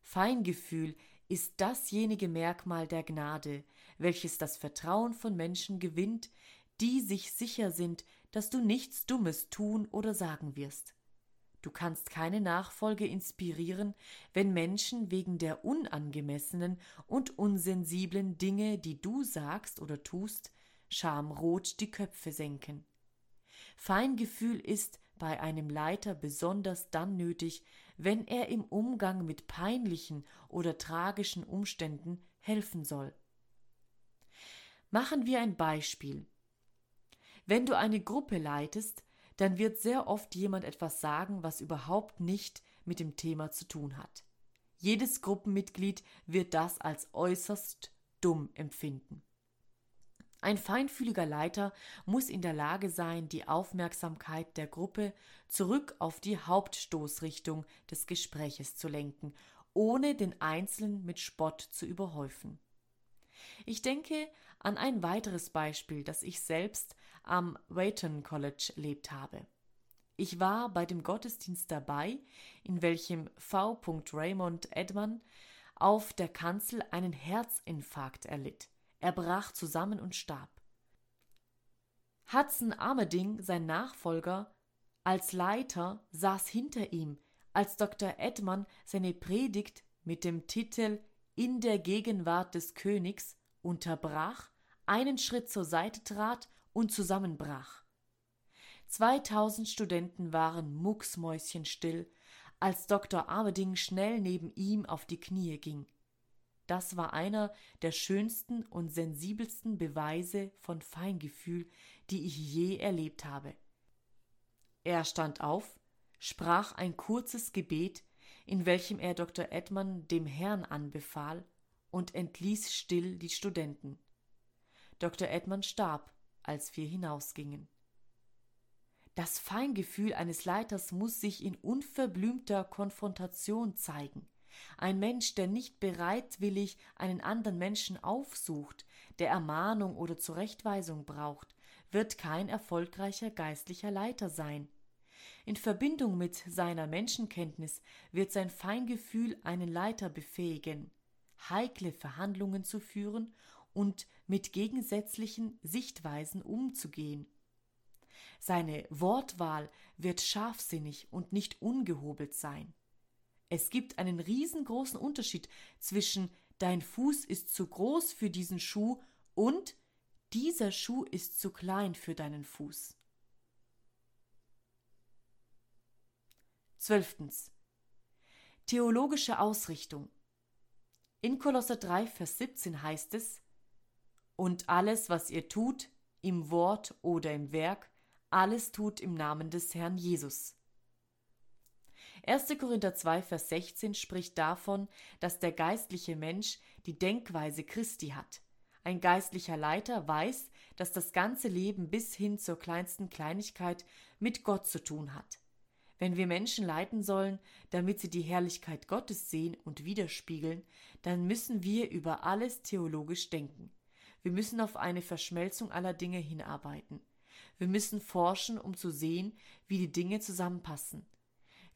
[SPEAKER 1] Feingefühl ist dasjenige Merkmal der Gnade, welches das Vertrauen von Menschen gewinnt, die sich sicher sind, dass du nichts Dummes tun oder sagen wirst. Du kannst keine Nachfolge inspirieren, wenn Menschen wegen der unangemessenen und unsensiblen Dinge, die du sagst oder tust, schamrot die Köpfe senken. Feingefühl ist bei einem Leiter besonders dann nötig, wenn er im Umgang mit peinlichen oder tragischen Umständen helfen soll. Machen wir ein Beispiel. Wenn du eine Gruppe leitest, dann wird sehr oft jemand etwas sagen, was überhaupt nicht mit dem Thema zu tun hat. Jedes Gruppenmitglied wird das als äußerst dumm empfinden. Ein feinfühliger Leiter muss in der Lage sein, die Aufmerksamkeit der Gruppe zurück auf die Hauptstoßrichtung des Gespräches zu lenken, ohne den Einzelnen mit Spott zu überhäufen. Ich denke an ein weiteres Beispiel, das ich selbst am Wheaton College erlebt habe. Ich war bei dem Gottesdienst dabei, in welchem V. Raymond Edman auf der Kanzel einen Herzinfarkt erlitt. Er brach zusammen und starb. Hudson Armeding, sein Nachfolger, als Leiter saß hinter ihm, als Dr. Edman seine Predigt mit dem Titel In der Gegenwart des Königs unterbrach, einen Schritt zur Seite trat und zusammenbrach. 2000 Studenten waren mucksmäuschenstill, als Dr. Armeding schnell neben ihm auf die Knie ging. Das war einer der schönsten und sensibelsten Beweise von Feingefühl, die ich je erlebt habe. Er stand auf, sprach ein kurzes Gebet, in welchem er Dr. Edman dem Herrn anbefahl und entließ still die Studenten. Dr. Edman starb, als wir hinausgingen. Das Feingefühl eines Leiters muss sich in unverblümter Konfrontation zeigen. Ein Mensch, der nicht bereitwillig einen anderen Menschen aufsucht, der Ermahnung oder Zurechtweisung braucht, wird kein erfolgreicher geistlicher Leiter sein. In Verbindung mit seiner Menschenkenntnis wird sein Feingefühl einen Leiter befähigen, heikle Verhandlungen zu führen und mit gegensätzlichen Sichtweisen umzugehen. Seine Wortwahl wird scharfsinnig und nicht ungehobelt sein. Es gibt einen riesengroßen Unterschied zwischen dein Fuß ist zu groß für diesen Schuh und dieser Schuh ist zu klein für deinen Fuß. Zwölftens. Theologische Ausrichtung. In Kolosser 3, Vers 17 heißt es, und alles, was ihr tut, im Wort oder im Werk, alles tut im Namen des Herrn Jesus. 1. Korinther 2, Vers 16 spricht davon, dass der geistliche Mensch die Denkweise Christi hat. Ein geistlicher Leiter weiß, dass das ganze Leben bis hin zur kleinsten Kleinigkeit mit Gott zu tun hat. Wenn wir Menschen leiten sollen, damit sie die Herrlichkeit Gottes sehen und widerspiegeln, dann müssen wir über alles theologisch denken. Wir müssen auf eine Verschmelzung aller Dinge hinarbeiten. Wir müssen forschen, um zu sehen, wie die Dinge zusammenpassen.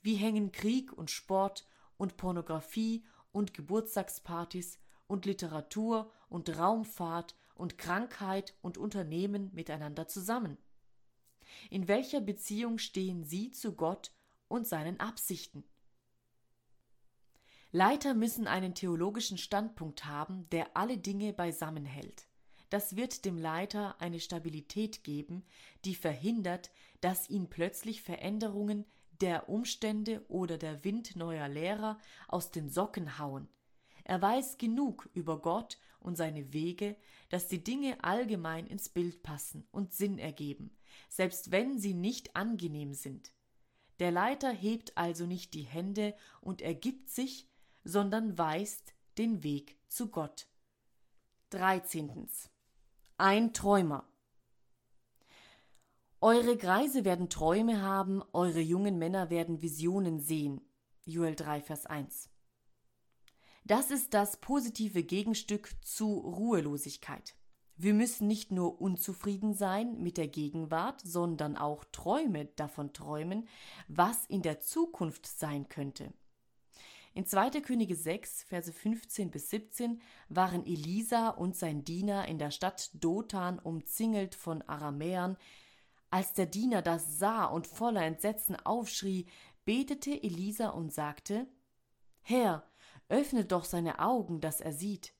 [SPEAKER 1] Wie hängen Krieg und Sport und Pornografie und Geburtstagspartys und Literatur und Raumfahrt und Krankheit und Unternehmen miteinander zusammen? In welcher Beziehung stehen sie zu Gott und seinen Absichten? Leiter müssen einen theologischen Standpunkt haben, der alle Dinge beisammenhält. Das wird dem Leiter eine Stabilität geben, die verhindert, dass ihn plötzlich Veränderungen der Umstände oder der Wind neuer Lehrer aus den Socken hauen. Er weiß genug über Gott und seine Wege, dass die Dinge allgemein ins Bild passen und Sinn ergeben, selbst wenn sie nicht angenehm sind. Der Leiter hebt also nicht die Hände und ergibt sich, sondern weist den Weg zu Gott. 13. Ein Träumer. Eure Greise werden Träume haben, eure jungen Männer werden Visionen sehen. Joel 3, Vers 1. Das ist das positive Gegenstück zu Ruhelosigkeit. Wir müssen nicht nur unzufrieden sein mit der Gegenwart, sondern auch Träume davon träumen, was in der Zukunft sein könnte. In 2. Könige 6, Verse 15 bis 17 waren Elisa und sein Diener in der Stadt Dothan umzingelt von Aramäern. Als der Diener das sah und voller Entsetzen aufschrie, betete Elisa und sagte: Herr, öffne doch seine Augen, dass er sieht.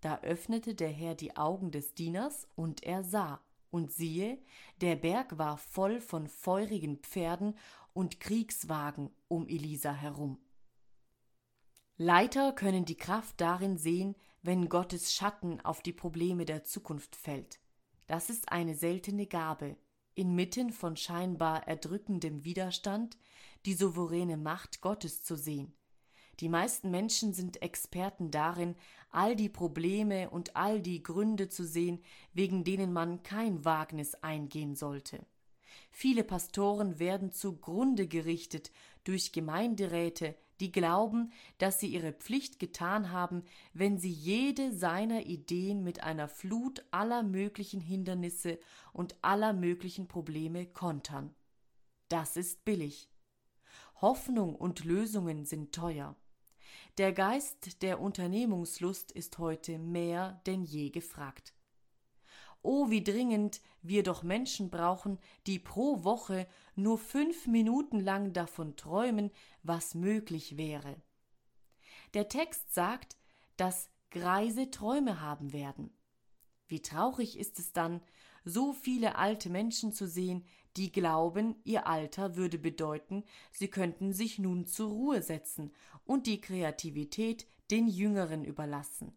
[SPEAKER 1] Da öffnete der Herr die Augen des Dieners, und er sah, und siehe, der Berg war voll von feurigen Pferden und Kriegswagen um Elisa herum. Leiter können die Kraft darin sehen, wenn Gottes Schatten auf die Probleme der Zukunft fällt. Das ist eine seltene Gabe, inmitten von scheinbar erdrückendem Widerstand die souveräne Macht Gottes zu sehen. Die meisten Menschen sind Experten darin, all die Probleme und all die Gründe zu sehen, wegen denen man kein Wagnis eingehen sollte. Viele Pastoren werden zugrunde gerichtet durch Gemeinderäte, die glauben, dass sie ihre Pflicht getan haben, wenn sie jede seiner Ideen mit einer Flut aller möglichen Hindernisse und aller möglichen Probleme kontern. Das ist billig. Hoffnung und Lösungen sind teuer. Der Geist der Unternehmungslust ist heute mehr denn je gefragt. Oh, wie dringend wir doch Menschen brauchen, die pro Woche nur fünf Minuten lang davon träumen, was möglich wäre. Der Text sagt, dass Greise Träume haben werden. Wie traurig ist es dann, so viele alte Menschen zu sehen, die glauben, ihr Alter würde bedeuten, sie könnten sich nun zur Ruhe setzen und die Kreativität den Jüngeren überlassen.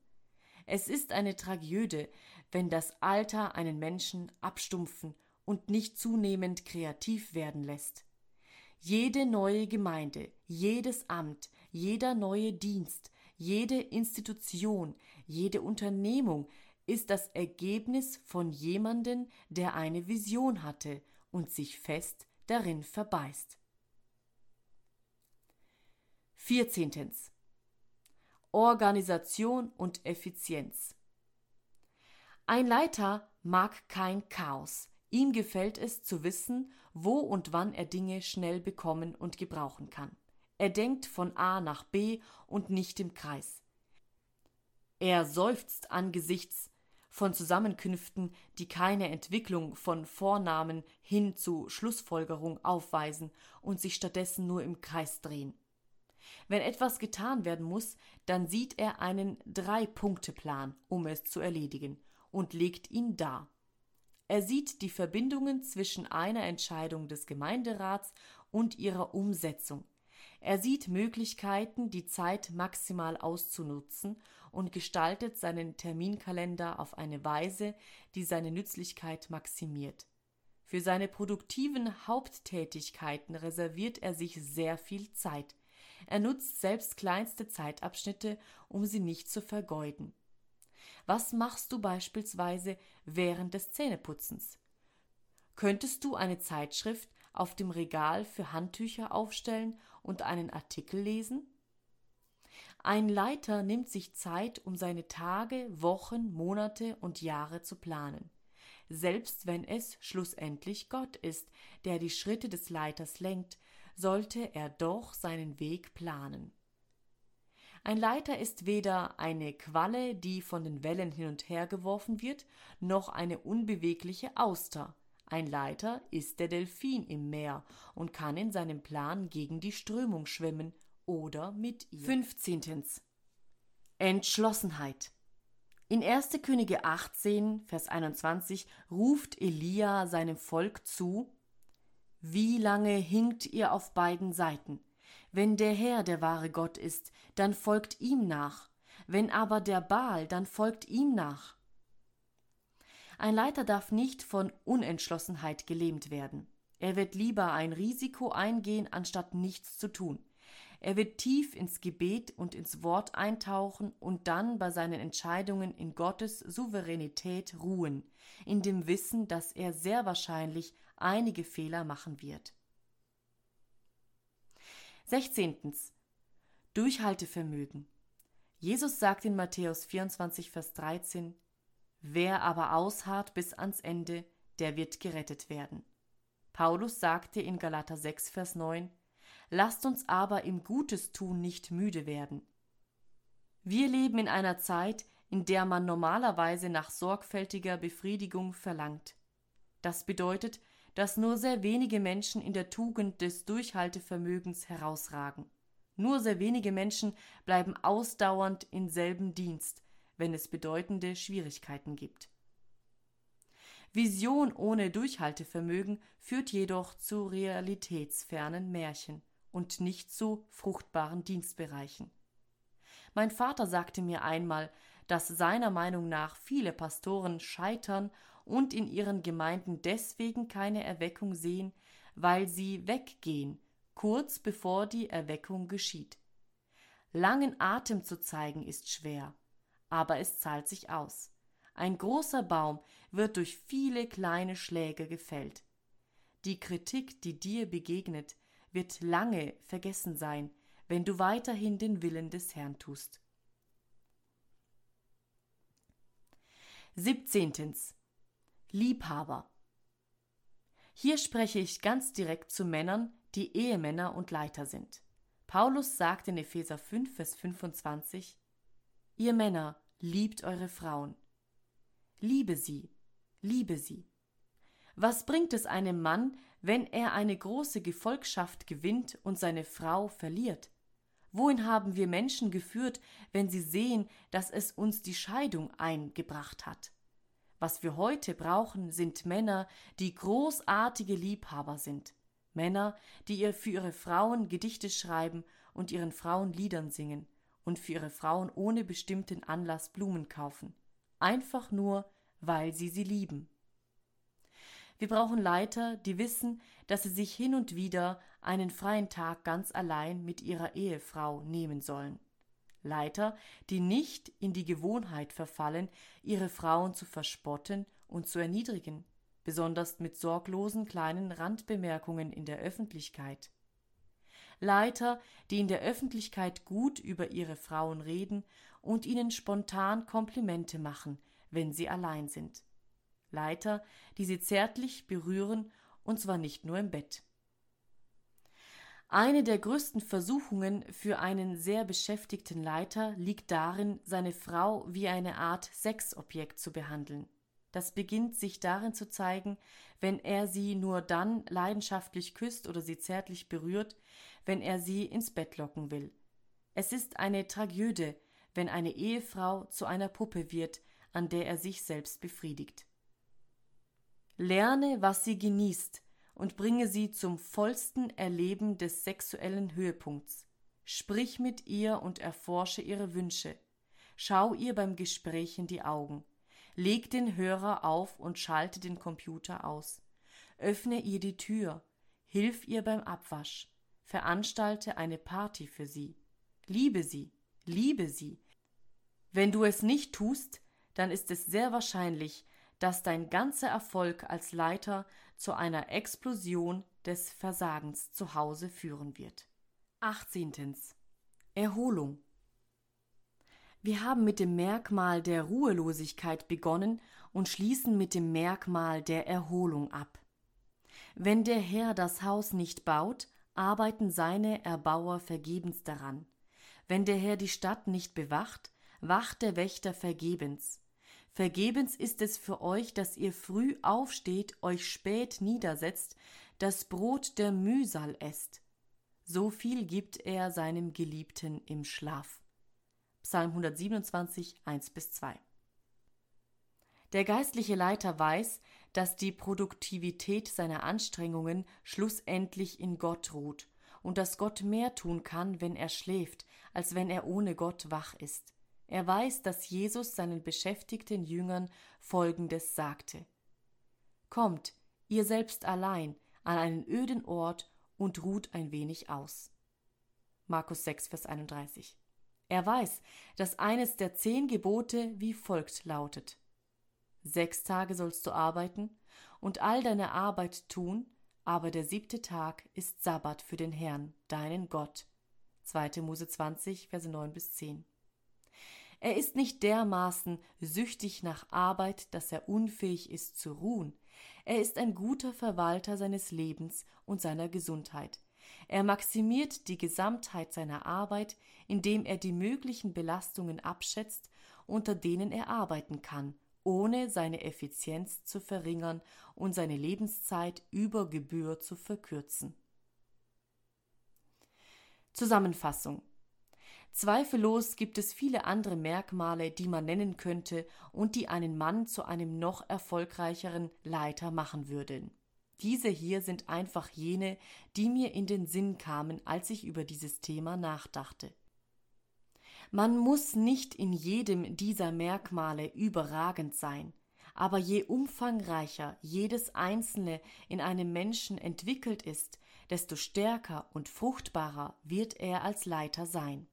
[SPEAKER 1] Es ist eine Tragödie, wenn das Alter einen Menschen abstumpfen und nicht zunehmend kreativ werden lässt. Jede neue Gemeinde, jedes Amt, jeder neue Dienst, jede Institution, jede Unternehmung ist das Ergebnis von jemanden, der eine Vision hatte und sich fest darin verbeißt. 14. Organisation und Effizienz. Ein Leiter mag kein Chaos. Ihm gefällt es zu wissen, wo und wann er Dinge schnell bekommen und gebrauchen kann. Er denkt von A nach B und nicht im Kreis. Er seufzt angesichts von Zusammenkünften, die keine Entwicklung von Vornamen hin zu Schlussfolgerung aufweisen und sich stattdessen nur im Kreis drehen. Wenn etwas getan werden muss, dann sieht er einen Drei-Punkte-Plan, um es zu erledigen, und legt ihn dar. Er sieht die Verbindungen zwischen einer Entscheidung des Gemeinderats und ihrer Umsetzung. Er sieht Möglichkeiten, die Zeit maximal auszunutzen und gestaltet seinen Terminkalender auf eine Weise, die seine Nützlichkeit maximiert. Für seine produktiven Haupttätigkeiten reserviert er sich sehr viel Zeit. Er nutzt selbst kleinste Zeitabschnitte, um sie nicht zu vergeuden. Was machst du beispielsweise während des Zähneputzens? Könntest du eine Zeitschrift auf dem Regal für Handtücher aufstellen und einen Artikel lesen? Ein Leiter nimmt sich Zeit, um seine Tage, Wochen, Monate und Jahre zu planen. Selbst wenn es schlussendlich Gott ist, der die Schritte des Leiters lenkt, sollte er doch seinen Weg planen. Ein Leiter ist weder eine Qualle, die von den Wellen hin und her geworfen wird, noch eine unbewegliche Auster. Ein Leiter ist der Delfin im Meer und kann in seinem Plan gegen die Strömung schwimmen oder mit ihr. 15. Entschlossenheit. In 1. Könige 18, Vers 21 ruft Elia seinem Volk zu, wie lange hinkt ihr auf beiden Seiten? Wenn der Herr der wahre Gott ist, dann folgt ihm nach. Wenn aber der Baal, dann folgt ihm nach. Ein Leiter darf nicht von Unentschlossenheit gelähmt werden. Er wird lieber ein Risiko eingehen, anstatt nichts zu tun. Er wird tief ins Gebet und ins Wort eintauchen und dann bei seinen Entscheidungen in Gottes Souveränität ruhen, in dem Wissen, dass er sehr wahrscheinlich einige Fehler machen wird. 16. Durchhaltevermögen. Jesus sagt in Matthäus 24, Vers 13, Wer aber ausharrt bis ans Ende, der wird gerettet werden. Paulus sagte in Galater 6, Vers 9, Lasst uns aber im Gutes tun nicht müde werden. Wir leben in einer Zeit, in der man normalerweise nach sorgfältiger Befriedigung verlangt. Das bedeutet, dass nur sehr wenige Menschen in der Tugend des Durchhaltevermögens herausragen. Nur sehr wenige Menschen bleiben ausdauernd in selben Dienst, wenn es bedeutende Schwierigkeiten gibt. Vision ohne Durchhaltevermögen führt jedoch zu realitätsfernen Märchen und nicht zu fruchtbaren Dienstbereichen. Mein Vater sagte mir einmal, dass seiner Meinung nach viele Pastoren scheitern und in ihren Gemeinden deswegen keine Erweckung sehen, weil sie weggehen, kurz bevor die Erweckung geschieht. Langen Atem zu zeigen ist schwer, aber es zahlt sich aus. Ein großer Baum wird durch viele kleine Schläge gefällt. Die Kritik, die dir begegnet, wird lange vergessen sein, wenn du weiterhin den Willen des Herrn tust. 17. Liebhaber. Hier spreche ich ganz direkt zu Männern, die Ehemänner und Leiter sind. Paulus sagt in Epheser 5, Vers 25, Ihr Männer, liebt eure Frauen. Liebe sie, liebe sie. Was bringt es einem Mann, wenn er eine große Gefolgschaft gewinnt und seine Frau verliert? Wohin haben wir Menschen geführt, wenn sie sehen, dass es uns die Scheidung eingebracht hat? Was wir heute brauchen, sind Männer, die großartige Liebhaber sind. Männer, die ihr für ihre Frauen Gedichte schreiben und ihren Frauen Liedern singen und für ihre Frauen ohne bestimmten Anlass Blumen kaufen. Einfach nur, weil sie sie lieben. Wir brauchen Leiter, die wissen, dass sie sich hin und wieder einen freien Tag ganz allein mit ihrer Ehefrau nehmen sollen. Leiter, die nicht in die Gewohnheit verfallen, ihre Frauen zu verspotten und zu erniedrigen, besonders mit sorglosen kleinen Randbemerkungen in der Öffentlichkeit. Leiter, die in der Öffentlichkeit gut über ihre Frauen reden und ihnen spontan Komplimente machen, wenn sie allein sind. Leiter, die sie zärtlich berühren, und zwar nicht nur im Bett. Eine der größten Versuchungen für einen sehr beschäftigten Leiter liegt darin, seine Frau wie eine Art Sexobjekt zu behandeln. Das beginnt sich darin zu zeigen, wenn er sie nur dann leidenschaftlich küsst oder sie zärtlich berührt, wenn er sie ins Bett locken will. Es ist eine Tragödie, wenn eine Ehefrau zu einer Puppe wird, an der er sich selbst befriedigt. Lerne, was sie genießt, und bringe sie zum vollsten Erleben des sexuellen Höhepunkts. Sprich mit ihr und erforsche ihre Wünsche. Schau ihr beim Gespräch in die Augen. Leg den Hörer auf und schalte den Computer aus. Öffne ihr die Tür. Hilf ihr beim Abwasch. Veranstalte eine Party für sie. Liebe sie. Liebe sie. Wenn du es nicht tust, dann ist es sehr wahrscheinlich, dass dein ganzer Erfolg als Leiter zu einer Explosion des Versagens zu Hause führen wird. 18. Erholung. Wir haben mit dem Merkmal der Ruhelosigkeit begonnen und schließen mit dem Merkmal der Erholung ab. Wenn der Herr das Haus nicht baut, arbeiten seine Erbauer vergebens daran. Wenn der Herr die Stadt nicht bewacht, wacht der Wächter vergebens. Vergebens ist es für euch, dass ihr früh aufsteht, euch spät niedersetzt, das Brot der Mühsal esst. So viel gibt er seinem Geliebten im Schlaf. Psalm 127, 1 bis 2. Der geistliche Leiter weiß, dass die Produktivität seiner Anstrengungen schlussendlich in Gott ruht und dass Gott mehr tun kann, wenn er schläft, als wenn er ohne Gott wach ist. Er weiß, dass Jesus seinen beschäftigten Jüngern Folgendes sagte. Kommt, ihr selbst allein, an einen öden Ort und ruht ein wenig aus. Markus 6, Vers 31. Er weiß, dass eines der zehn Gebote wie folgt lautet. Sechs Tage sollst du arbeiten und all deine Arbeit tun, aber der siebte Tag ist Sabbat für den Herrn, deinen Gott. 2. Mose 20, Verse 9 bis 10. Er ist nicht dermaßen süchtig nach Arbeit, dass er unfähig ist zu ruhen. Er ist ein guter Verwalter seines Lebens und seiner Gesundheit. Er maximiert die Gesamtheit seiner Arbeit, indem er die möglichen Belastungen abschätzt, unter denen er arbeiten kann, ohne seine Effizienz zu verringern und seine Lebenszeit über Gebühr zu verkürzen. Zusammenfassung Zweifellos gibt es viele andere Merkmale, die man nennen könnte und die einen Mann zu einem noch erfolgreicheren Leiter machen würden. Diese hier sind einfach jene, die mir in den Sinn kamen, als ich über dieses Thema nachdachte. Man muss nicht in jedem dieser Merkmale überragend sein, aber je umfangreicher jedes einzelne in einem Menschen entwickelt ist, desto stärker und fruchtbarer wird er als Leiter sein.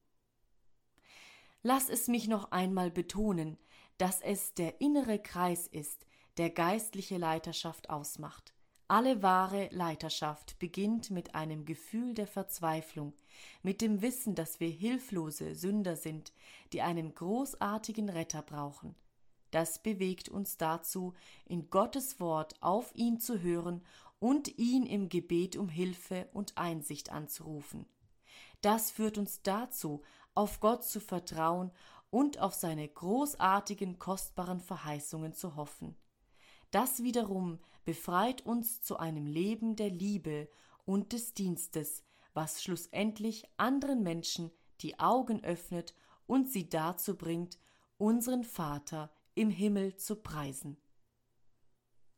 [SPEAKER 1] Lass es mich noch einmal betonen, dass es der innere Kreis ist, der geistliche Leiterschaft ausmacht. Alle wahre Leiterschaft beginnt mit einem Gefühl der Verzweiflung, mit dem Wissen, dass wir hilflose Sünder sind, die einen großartigen Retter brauchen. Das bewegt uns dazu, in Gottes Wort auf ihn zu hören und ihn im Gebet um Hilfe und Einsicht anzurufen. Das führt uns dazu, auf Gott zu vertrauen und auf seine großartigen, kostbaren Verheißungen zu hoffen. Das wiederum befreit uns zu einem Leben der Liebe und des Dienstes, was schlussendlich anderen Menschen die Augen öffnet und sie dazu bringt, unseren Vater im Himmel zu preisen.